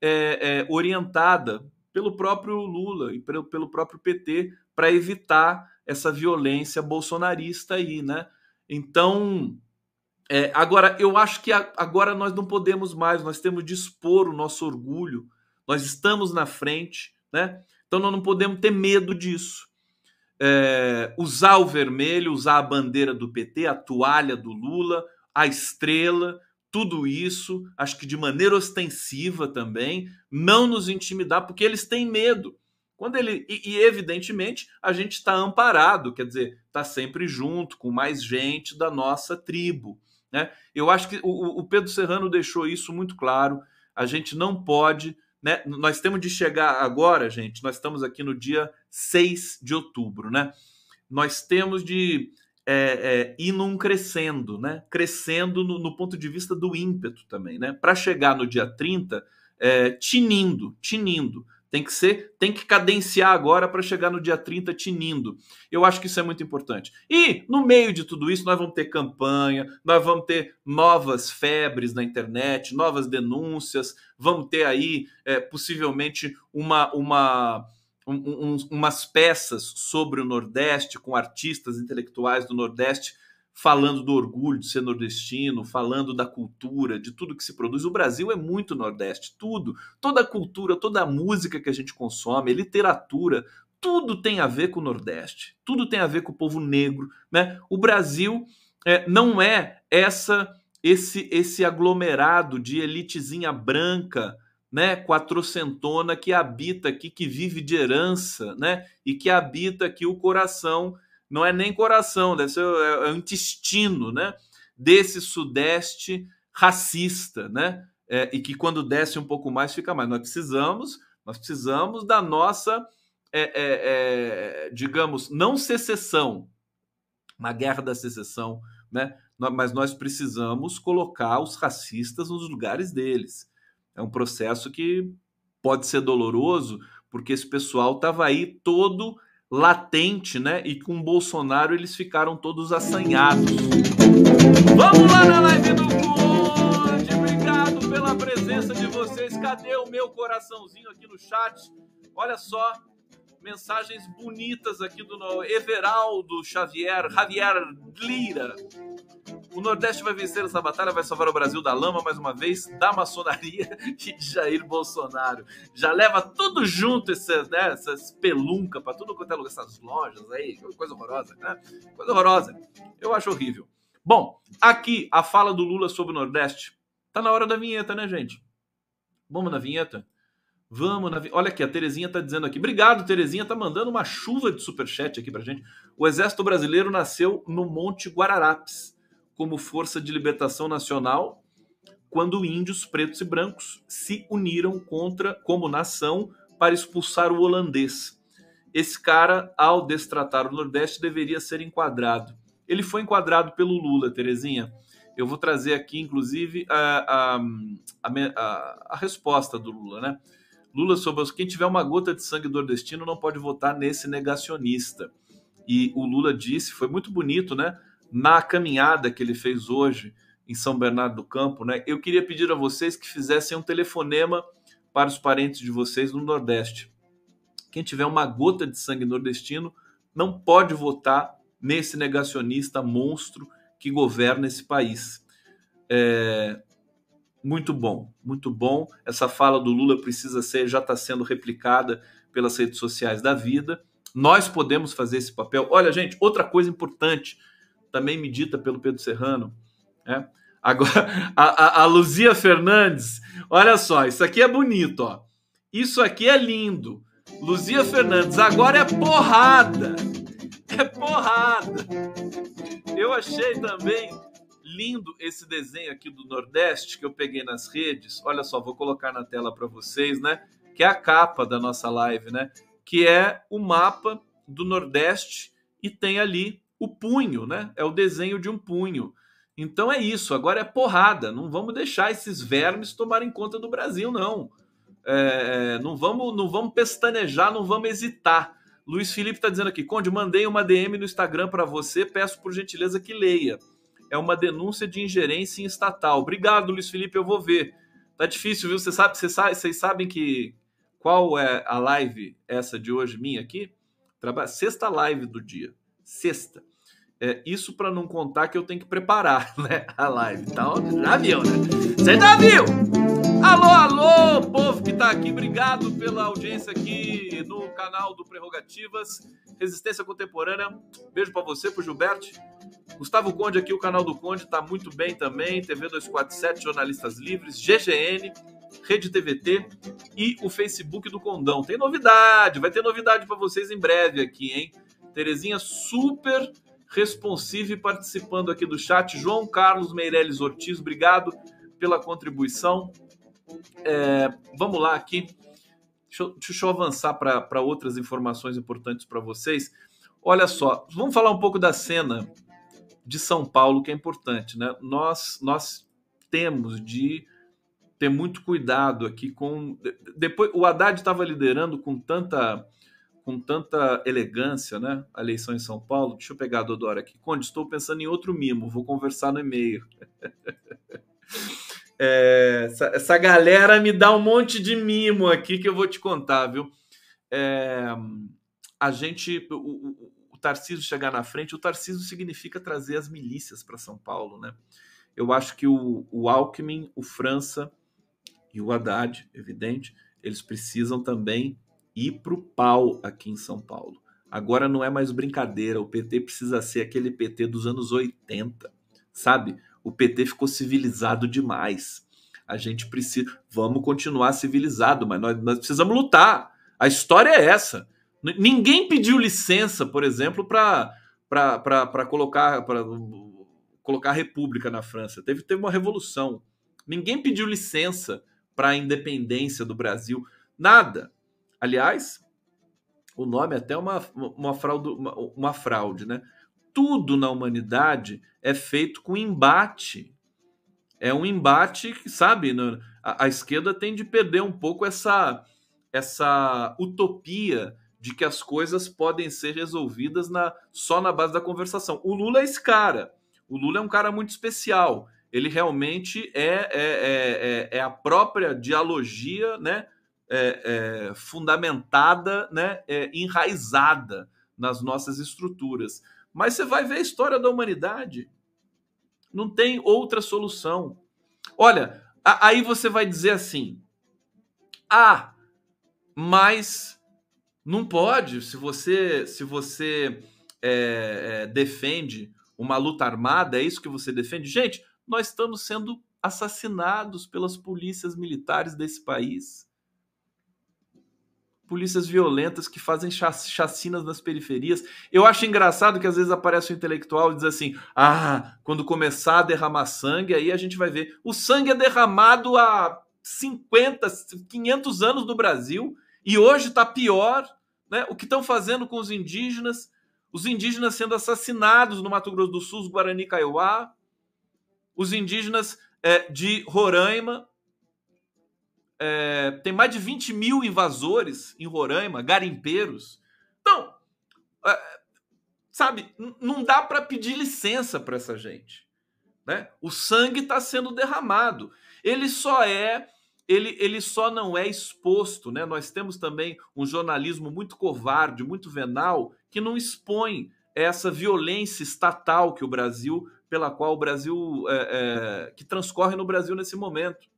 é, é, orientada pelo próprio Lula e pelo, pelo próprio PT para evitar essa violência bolsonarista aí, né? Então, é, agora eu acho que a, agora nós não podemos mais, nós temos de expor o nosso orgulho, nós estamos na frente, né? Então nós não podemos ter medo disso. É, usar o vermelho, usar a bandeira do PT, a toalha do Lula, a estrela, tudo isso, acho que de maneira ostensiva também, não nos intimidar, porque eles têm medo. Quando ele e, e evidentemente a gente está amparado, quer dizer, está sempre junto com mais gente da nossa tribo, né? Eu acho que o, o Pedro Serrano deixou isso muito claro. A gente não pode, né? Nós temos de chegar agora, gente. Nós estamos aqui no dia 6 de outubro, né? Nós temos de é, é, ir num crescendo, né? Crescendo no, no, ponto de vista do ímpeto também, né? Para chegar no dia 30, é, tinindo, tinindo. Tem que ser, tem que cadenciar agora para chegar no dia 30 tinindo. Eu acho que isso é muito importante. E no meio de tudo isso, nós vamos ter campanha, nós vamos ter novas febres na internet, novas denúncias, vamos ter aí é, possivelmente uma, uma um, um, umas peças sobre o Nordeste, com artistas intelectuais do Nordeste falando do orgulho de ser nordestino, falando da cultura, de tudo que se produz. O Brasil é muito Nordeste, tudo. Toda a cultura, toda a música que a gente consome, a literatura, tudo tem a ver com o Nordeste, tudo tem a ver com o povo negro. Né? O Brasil é, não é essa esse esse aglomerado de elitezinha branca né, quatrocentona que habita aqui, que vive de herança, né, e que habita aqui o coração, não é nem coração, deve ser é, é o intestino, né, desse sudeste racista, né, é, e que quando desce um pouco mais fica mais. Nós precisamos, nós precisamos da nossa, é, é, é digamos, não secessão, uma guerra da secessão, né, mas nós precisamos colocar os racistas nos lugares deles é um processo que pode ser doloroso, porque esse pessoal estava aí todo latente, né? E com Bolsonaro eles ficaram todos assanhados. Vamos lá na live do Conde! Obrigado pela presença de vocês. Cadê o meu coraçãozinho aqui no chat? Olha só, mensagens bonitas aqui do Everaldo Xavier, Javier Lira. O Nordeste vai vencer essa batalha, vai salvar o Brasil da lama mais uma vez, da maçonaria e de Jair Bolsonaro. Já leva tudo junto, essa, né, essas pelunca para tudo quanto é lugar, essas lojas aí, coisa horrorosa, né? Coisa horrorosa. Eu acho horrível. Bom, aqui a fala do Lula sobre o Nordeste. Tá na hora da vinheta, né, gente? Vamos na vinheta? Vamos na. Olha aqui, a Terezinha tá dizendo aqui. Obrigado, Terezinha. Tá mandando uma chuva de superchat aqui pra gente. O Exército Brasileiro nasceu no Monte Guararapes, como força de libertação nacional, quando índios pretos e brancos se uniram contra, como nação, para expulsar o holandês. Esse cara, ao destratar o Nordeste, deveria ser enquadrado. Ele foi enquadrado pelo Lula, Terezinha. Eu vou trazer aqui, inclusive, a, a, a, a resposta do Lula, né? Lula sobre quem tiver uma gota de sangue nordestino não pode votar nesse negacionista. E o Lula disse, foi muito bonito, né? Na caminhada que ele fez hoje em São Bernardo do Campo, né? Eu queria pedir a vocês que fizessem um telefonema para os parentes de vocês no Nordeste. Quem tiver uma gota de sangue nordestino não pode votar nesse negacionista monstro que governa esse país. É, muito bom, muito bom. Essa fala do Lula precisa ser, já está sendo replicada pelas redes sociais da vida. Nós podemos fazer esse papel. Olha, gente, outra coisa importante, também medita pelo Pedro Serrano, né? Agora, a, a, a Luzia Fernandes, olha só, isso aqui é bonito, ó. Isso aqui é lindo. Luzia Fernandes, agora é porrada. É porrada. Eu achei também lindo esse desenho aqui do Nordeste que eu peguei nas redes. Olha só, vou colocar na tela para vocês, né? Que é a capa da nossa live, né? Que é o mapa do Nordeste e tem ali o punho, né? É o desenho de um punho. Então é isso, agora é porrada. Não vamos deixar esses vermes tomarem conta do Brasil, não. É, não, vamos, não vamos pestanejar, não vamos hesitar. Luiz Felipe está dizendo aqui, Conde, mandei uma DM no Instagram para você, peço por gentileza que leia. É uma denúncia de ingerência em estatal. Obrigado, Luiz Felipe, eu vou ver. Tá difícil, viu? Você sabe, você sabe, vocês sabem que qual é a live essa de hoje minha aqui? Traba... Sexta live do dia. Sexta. É, isso para não contar que eu tenho que preparar né, a live. Então, já viu, né? Você já viu? Alô, alô, povo que tá aqui, obrigado pela audiência aqui no canal do Prerrogativas, Resistência Contemporânea. Beijo para você, pro Gilberto. Gustavo Conde aqui, o canal do Conde tá muito bem também. TV 247, Jornalistas Livres, GGN, Rede TVT e o Facebook do Condão. Tem novidade, vai ter novidade para vocês em breve aqui, hein? Terezinha super responsivo e participando aqui do chat. João Carlos Meirelles Ortiz, obrigado pela contribuição. É, vamos lá aqui. Deixa eu, deixa eu avançar para outras informações importantes para vocês. Olha só, vamos falar um pouco da cena de São Paulo, que é importante, né? Nós, nós temos de ter muito cuidado aqui com. Depois, o Haddad estava liderando com tanta com tanta elegância, né? A eleição em São Paulo. Deixa eu pegar a Dodora aqui. Conde, estou pensando em outro mimo, vou conversar no e-mail. é, essa, essa, galera me dá um monte de mimo aqui que eu vou te contar, viu? É, a gente. O, o, o Tarcísio chegar na frente, o Tarcísio significa trazer as milícias para São Paulo, né? Eu acho que o, o Alckmin, o França e o Haddad, evidente, eles precisam também ir para o pau aqui em São Paulo. Agora não é mais brincadeira, o PT precisa ser aquele PT dos anos 80, sabe? O PT ficou civilizado demais. A gente precisa. Vamos continuar civilizado, mas nós, nós precisamos lutar. A história é essa. Ninguém pediu licença, por exemplo, para colocar, pra, colocar a República na França. Teve, teve uma revolução. Ninguém pediu licença para a independência do Brasil. Nada. Aliás, o nome é até uma, uma, fraude, uma, uma fraude, né? Tudo na humanidade é feito com embate. É um embate que, sabe, a, a esquerda tem de perder um pouco essa, essa utopia de que as coisas podem ser resolvidas na, só na base da conversação. O Lula é esse cara. O Lula é um cara muito especial. Ele realmente é, é, é, é, é a própria dialogia, né? É, é, fundamentada, né, é, enraizada nas nossas estruturas. Mas você vai ver a história da humanidade. Não tem outra solução. Olha, a, aí você vai dizer assim: ah, mas não pode. Se você, se você é, é, defende uma luta armada, é isso que você defende? Gente, nós estamos sendo assassinados pelas polícias militares desse país polícias violentas que fazem chacinas nas periferias. Eu acho engraçado que às vezes aparece um intelectual e diz assim: ah, quando começar a derramar sangue, aí a gente vai ver. O sangue é derramado há 50, 500 anos no Brasil e hoje está pior. Né? O que estão fazendo com os indígenas? Os indígenas sendo assassinados no Mato Grosso do Sul, os Guarani Kaiowá, os indígenas é, de Roraima é, tem mais de 20 mil invasores em Roraima, garimpeiros. Então, é, sabe, não dá para pedir licença para essa gente. Né? O sangue está sendo derramado. Ele só é, ele, ele só não é exposto. Né? Nós temos também um jornalismo muito covarde, muito venal, que não expõe essa violência estatal que o Brasil, pela qual o Brasil, é, é, que transcorre no Brasil nesse momento.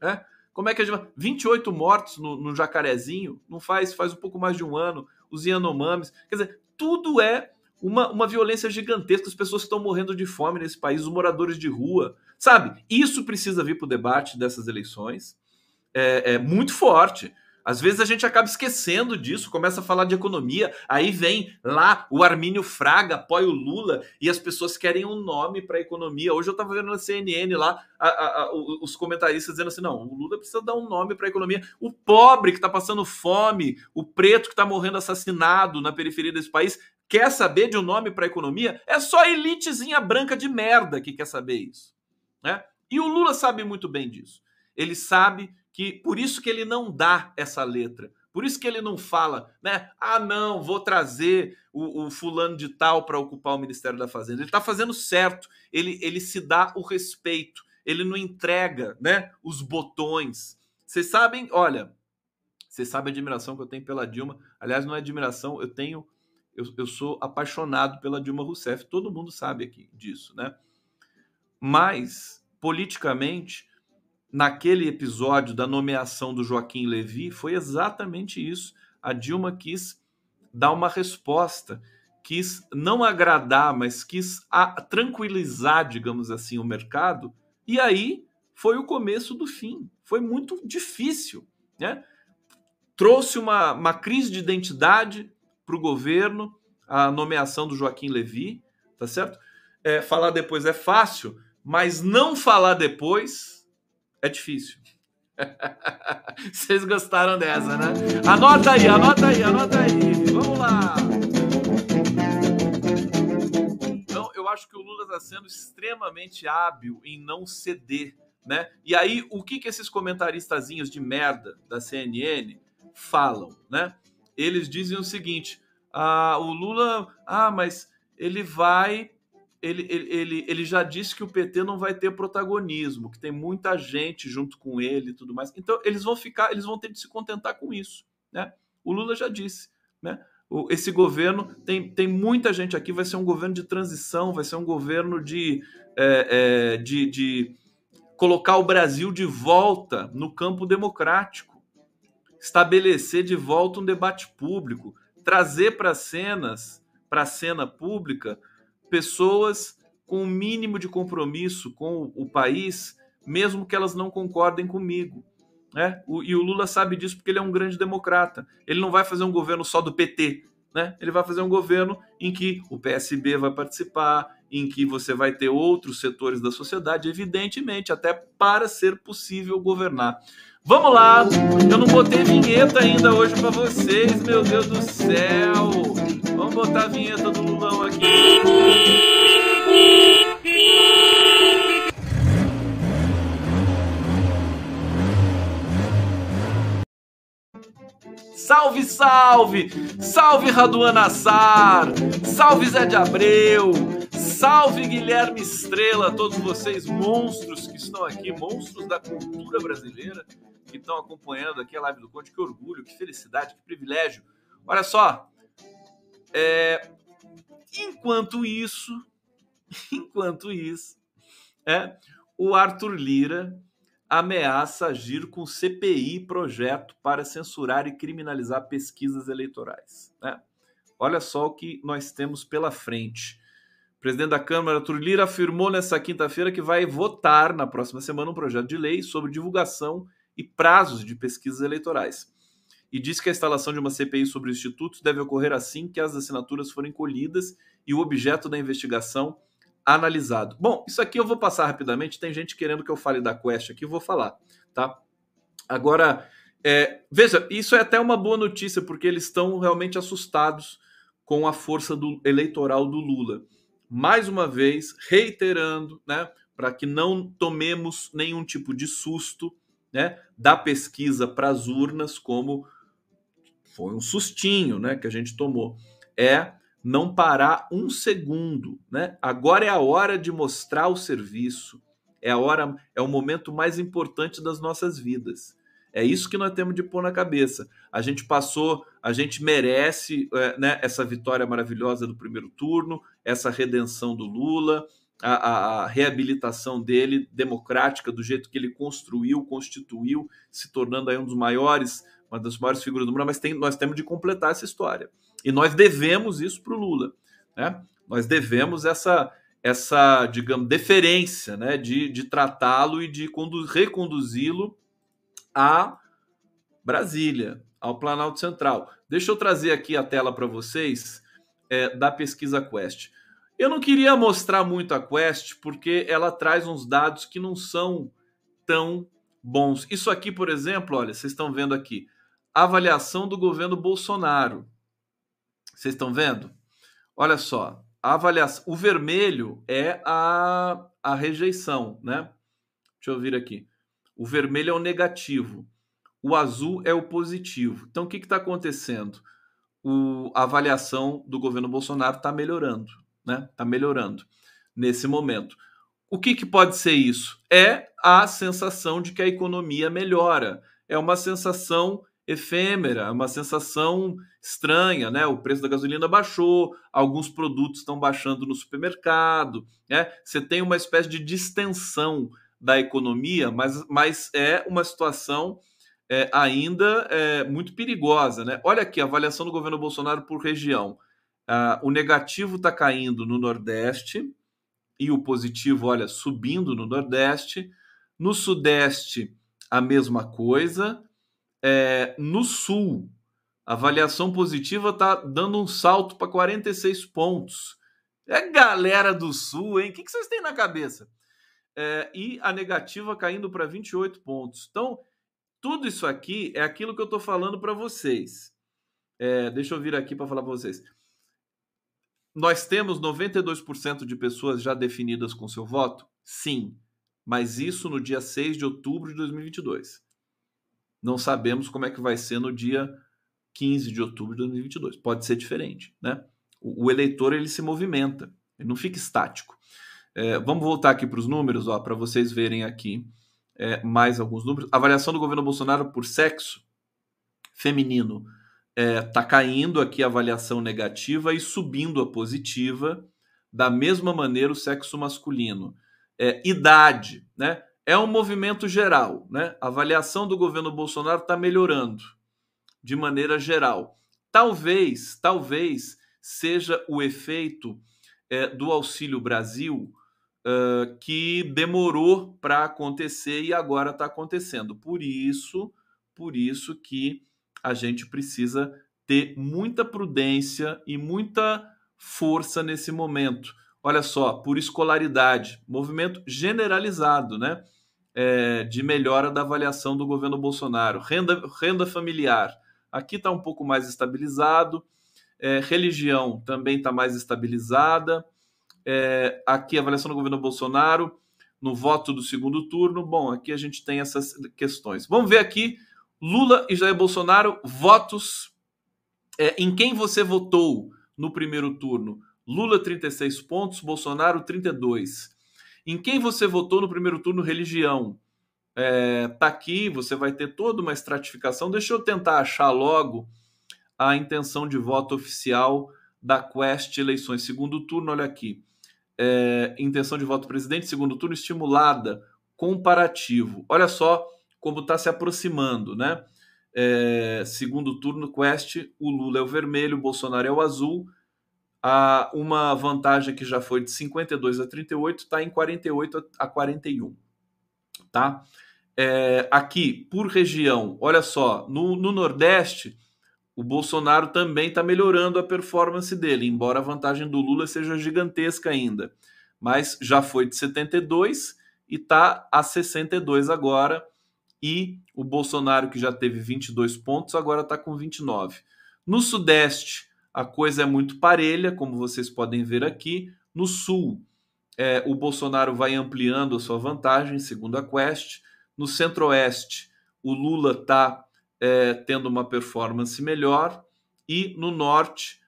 Né? Como é que a gente. 28 mortos no, no Jacarezinho, não faz, faz um pouco mais de um ano, os Yanomamis. Quer dizer, tudo é uma, uma violência gigantesca, as pessoas estão morrendo de fome nesse país, os moradores de rua. Sabe? Isso precisa vir para o debate dessas eleições. É, é muito forte. Às vezes a gente acaba esquecendo disso, começa a falar de economia, aí vem lá o Armínio Fraga, apoia o Lula, e as pessoas querem um nome para a economia. Hoje eu estava vendo na CNN lá a, a, a, os comentaristas dizendo assim: não, o Lula precisa dar um nome para a economia. O pobre que está passando fome, o preto que está morrendo assassinado na periferia desse país, quer saber de um nome para a economia? É só a elitezinha branca de merda que quer saber isso. Né? E o Lula sabe muito bem disso. Ele sabe que por isso que ele não dá essa letra. Por isso que ele não fala, né? Ah, não, vou trazer o, o fulano de tal para ocupar o Ministério da Fazenda. Ele está fazendo certo. Ele, ele se dá o respeito. Ele não entrega, né? Os botões. Vocês sabem, olha, vocês sabem a admiração que eu tenho pela Dilma. Aliás, não é admiração, eu tenho, eu, eu sou apaixonado pela Dilma Rousseff. Todo mundo sabe aqui disso, né? Mas politicamente naquele episódio da nomeação do Joaquim Levy foi exatamente isso. A Dilma quis dar uma resposta, quis não agradar, mas quis tranquilizar, digamos assim, o mercado. E aí foi o começo do fim. Foi muito difícil, né? Trouxe uma, uma crise de identidade para o governo, a nomeação do Joaquim Levy, tá certo? É, falar depois é fácil, mas não falar depois é difícil. Vocês gostaram dessa, né? Anota aí, anota aí, anota aí. Vamos lá. Então, eu acho que o Lula está sendo extremamente hábil em não ceder, né? E aí, o que que esses comentaristazinhos de merda da CNN falam, né? Eles dizem o seguinte: ah, o Lula, ah, mas ele vai ele, ele, ele já disse que o PT não vai ter protagonismo, que tem muita gente junto com ele e tudo mais. Então, eles vão ficar, eles vão ter de se contentar com isso. Né? O Lula já disse. Né? O, esse governo tem, tem muita gente aqui, vai ser um governo de transição, vai ser um governo de, é, é, de, de colocar o Brasil de volta no campo democrático, estabelecer de volta um debate público, trazer para cenas, para a cena pública, pessoas com o um mínimo de compromisso com o país, mesmo que elas não concordem comigo. Né? O, e o Lula sabe disso porque ele é um grande democrata. Ele não vai fazer um governo só do PT. Né? Ele vai fazer um governo em que o PSB vai participar, em que você vai ter outros setores da sociedade, evidentemente, até para ser possível governar. Vamos lá, eu não botei vinheta ainda hoje para vocês, meu Deus do céu. Vamos botar a vinheta do Lulão aqui. Salve, salve! Salve Raduan Assar! Salve Zé de Abreu! Salve Guilherme Estrela, todos vocês monstros que estão aqui, monstros da cultura brasileira, que estão acompanhando aqui a live do Conde. Que orgulho, que felicidade, que privilégio. Olha só, é, enquanto isso, enquanto isso, é, o Arthur Lira ameaça agir com CPI projeto para censurar e criminalizar pesquisas eleitorais. Né? Olha só o que nós temos pela frente. O presidente da Câmara, Arthur Lira, afirmou nessa quinta-feira que vai votar na próxima semana um projeto de lei sobre divulgação e prazos de pesquisas eleitorais e disse que a instalação de uma CPI sobre o Instituto deve ocorrer assim que as assinaturas forem colhidas e o objeto da investigação analisado. Bom, isso aqui eu vou passar rapidamente, tem gente querendo que eu fale da Quest aqui, vou falar, tá? Agora, é, veja, isso é até uma boa notícia, porque eles estão realmente assustados com a força do, eleitoral do Lula. Mais uma vez, reiterando, né, para que não tomemos nenhum tipo de susto, né, da pesquisa para as urnas, como foi um sustinho, né, que a gente tomou. É não parar um segundo, né? Agora é a hora de mostrar o serviço. É a hora, é o momento mais importante das nossas vidas. É isso que nós temos de pôr na cabeça. A gente passou, a gente merece é, né, essa vitória maravilhosa do primeiro turno, essa redenção do Lula, a, a, reabilitação dele democrática do jeito que ele construiu, constituiu, se tornando aí um dos maiores uma das maiores figuras do mundo, mas tem, nós temos de completar essa história. E nós devemos isso para o Lula. Né? Nós devemos essa, essa digamos, deferência né? de, de tratá-lo e de reconduzi-lo a Brasília, ao Planalto Central. Deixa eu trazer aqui a tela para vocês é, da pesquisa Quest. Eu não queria mostrar muito a Quest porque ela traz uns dados que não são tão bons. Isso aqui, por exemplo, olha, vocês estão vendo aqui, avaliação do governo Bolsonaro. Vocês estão vendo? Olha só, a avaliação, o vermelho é a, a rejeição, né? Deixa eu vir aqui. O vermelho é o negativo, o azul é o positivo. Então, o que está acontecendo? O, a avaliação do governo Bolsonaro está melhorando, né? Está melhorando nesse momento. O que, que pode ser isso? É a sensação de que a economia melhora. É uma sensação efêmera, é uma sensação estranha, né? O preço da gasolina baixou, alguns produtos estão baixando no supermercado, né? Você tem uma espécie de distensão da economia, mas, mas é uma situação é, ainda é, muito perigosa, né? Olha aqui a avaliação do governo Bolsonaro por região. Ah, o negativo está caindo no Nordeste e o positivo, olha, subindo no Nordeste. No Sudeste, a mesma coisa. É, no Sul, a avaliação positiva está dando um salto para 46 pontos. É galera do Sul, hein? O que, que vocês têm na cabeça? É, e a negativa caindo para 28 pontos. Então, tudo isso aqui é aquilo que eu estou falando para vocês. É, deixa eu vir aqui para falar para vocês. Nós temos 92% de pessoas já definidas com seu voto? Sim, mas isso no dia 6 de outubro de 2022. Não sabemos como é que vai ser no dia 15 de outubro de 2022. Pode ser diferente, né? O, o eleitor ele se movimenta, ele não fica estático. É, vamos voltar aqui para os números, para vocês verem aqui é, mais alguns números. Avaliação do governo Bolsonaro por sexo feminino está é, tá caindo aqui a avaliação negativa e subindo a positiva. Da mesma maneira, o sexo masculino. É, idade, né? É um movimento geral, né? A avaliação do governo Bolsonaro está melhorando de maneira geral. Talvez, talvez seja o efeito é, do Auxílio Brasil uh, que demorou para acontecer e agora está acontecendo. Por isso, por isso que a gente precisa ter muita prudência e muita força nesse momento. Olha só, por escolaridade, movimento generalizado, né? É, de melhora da avaliação do governo Bolsonaro. Renda, renda familiar, aqui está um pouco mais estabilizado. É, religião também está mais estabilizada. É, aqui avaliação do governo Bolsonaro no voto do segundo turno. Bom, aqui a gente tem essas questões. Vamos ver aqui Lula e Jair Bolsonaro, votos é, em quem você votou no primeiro turno. Lula 36 pontos, Bolsonaro 32. Em quem você votou no primeiro turno, religião? É, tá aqui, você vai ter toda uma estratificação. Deixa eu tentar achar logo a intenção de voto oficial da Quest Eleições. Segundo turno, olha aqui. É, intenção de voto presidente, segundo turno, estimulada, comparativo. Olha só como está se aproximando, né? É, segundo turno, Quest, o Lula é o vermelho, o Bolsonaro é o azul. Há uma vantagem que já foi de 52 a 38, está em 48 a 41. Tá? É, aqui, por região, olha só, no, no Nordeste, o Bolsonaro também está melhorando a performance dele, embora a vantagem do Lula seja gigantesca ainda. Mas já foi de 72 e está a 62 agora e o Bolsonaro, que já teve 22 pontos, agora está com 29. No Sudeste, a coisa é muito parelha, como vocês podem ver aqui. No Sul, é, o Bolsonaro vai ampliando a sua vantagem, segundo a Quest. No Centro-Oeste, o Lula está é, tendo uma performance melhor. E no Norte,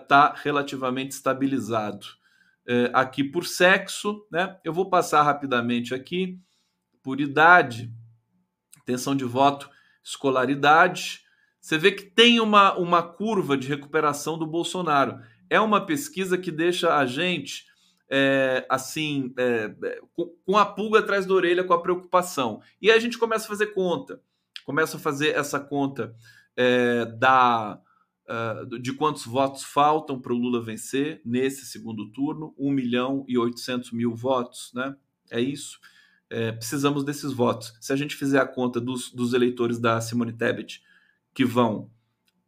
está é, relativamente estabilizado. É, aqui por sexo, né? Eu vou passar rapidamente aqui por idade intenção de voto, escolaridade. Você vê que tem uma, uma curva de recuperação do Bolsonaro. É uma pesquisa que deixa a gente é, assim, é, é com, a pulga atrás da orelha, com a preocupação. E aí a gente começa a fazer conta, começa a fazer essa conta é, da, uh, de quantos votos faltam para o Lula vencer nesse segundo turno, 1 milhão e 800 mil votos, né? É isso. É, precisamos desses votos. Se a gente fizer a conta dos, dos eleitores da Simone Tebet que vão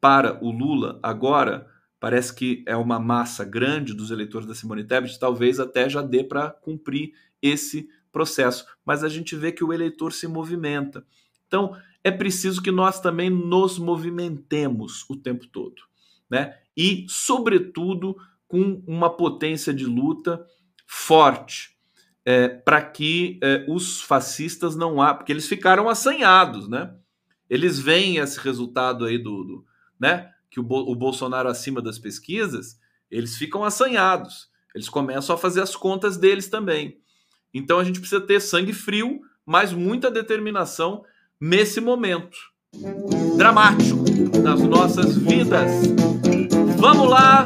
para o Lula agora, parece que é uma massa grande dos eleitores da Simone Tebet, talvez até já dê para cumprir esse processo. Mas a gente vê que o eleitor se movimenta. Então, é preciso que nós também nos movimentemos o tempo todo, né? E, sobretudo, com uma potência de luta forte, é, para que é, os fascistas não há, porque eles ficaram assanhados, né? Eles veem esse resultado aí do, do né? Que o, o Bolsonaro acima das pesquisas, eles ficam assanhados. Eles começam a fazer as contas deles também. Então a gente precisa ter sangue frio, mas muita determinação nesse momento dramático das nossas vidas. Vamos lá,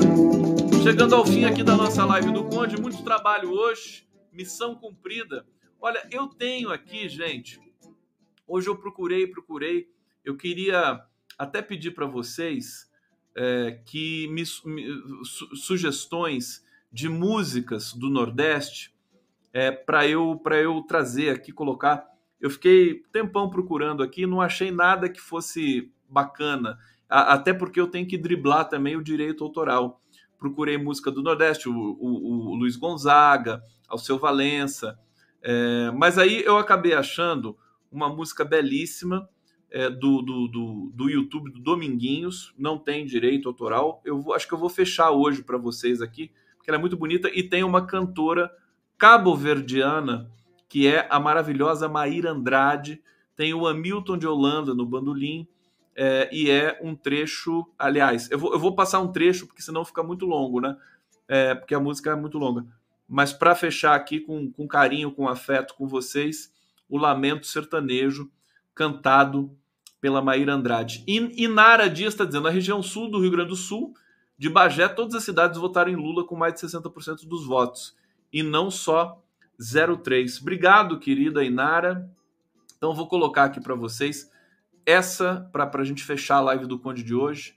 chegando ao fim aqui da nossa live do Conde, muito trabalho hoje, missão cumprida. Olha, eu tenho aqui, gente, hoje eu procurei, procurei, eu queria até pedir para vocês é, que me, me su, sugestões de músicas do Nordeste é, para eu para eu trazer aqui colocar eu fiquei tempão procurando aqui, não achei nada que fosse bacana, até porque eu tenho que driblar também o direito autoral. Procurei música do Nordeste, o, o, o Luiz Gonzaga, Alceu Valença, é, mas aí eu acabei achando uma música belíssima é, do, do, do, do, YouTube do Dominguinhos, não tem direito autoral. Eu vou, acho que eu vou fechar hoje para vocês aqui, porque ela é muito bonita. E tem uma cantora cabo-verdiana que é a maravilhosa Maíra Andrade, tem o Hamilton de Holanda no bandolim, é, e é um trecho. Aliás, eu vou, eu vou passar um trecho, porque senão fica muito longo, né? É, porque a música é muito longa. Mas para fechar aqui com, com carinho, com afeto com vocês, o Lamento Sertanejo, cantado pela Maíra Andrade. E Inara Dias está dizendo: a região sul do Rio Grande do Sul, de Bagé, todas as cidades votaram em Lula com mais de 60% dos votos. E não só 03. Obrigado, querida Inara. Então, vou colocar aqui para vocês essa, para a gente fechar a live do Conde de hoje,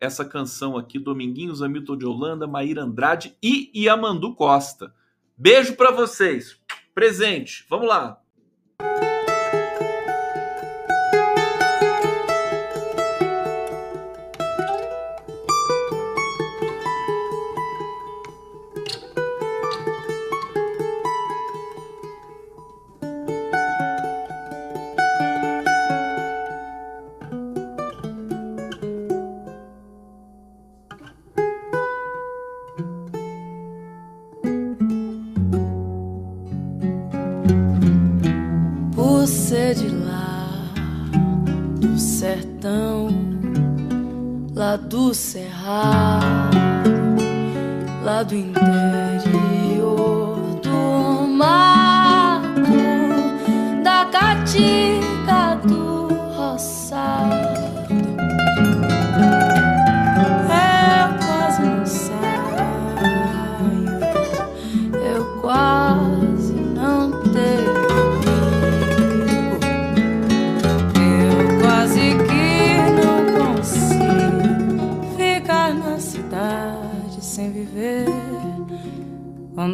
essa canção aqui, Dominguinhos, Hamilton de Holanda, Maíra Andrade e Yamandu Costa. Beijo para vocês. Presente. Vamos lá. de lá do sertão, lá do cerrado, lá do interior do mato da Caatinga.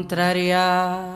contraria.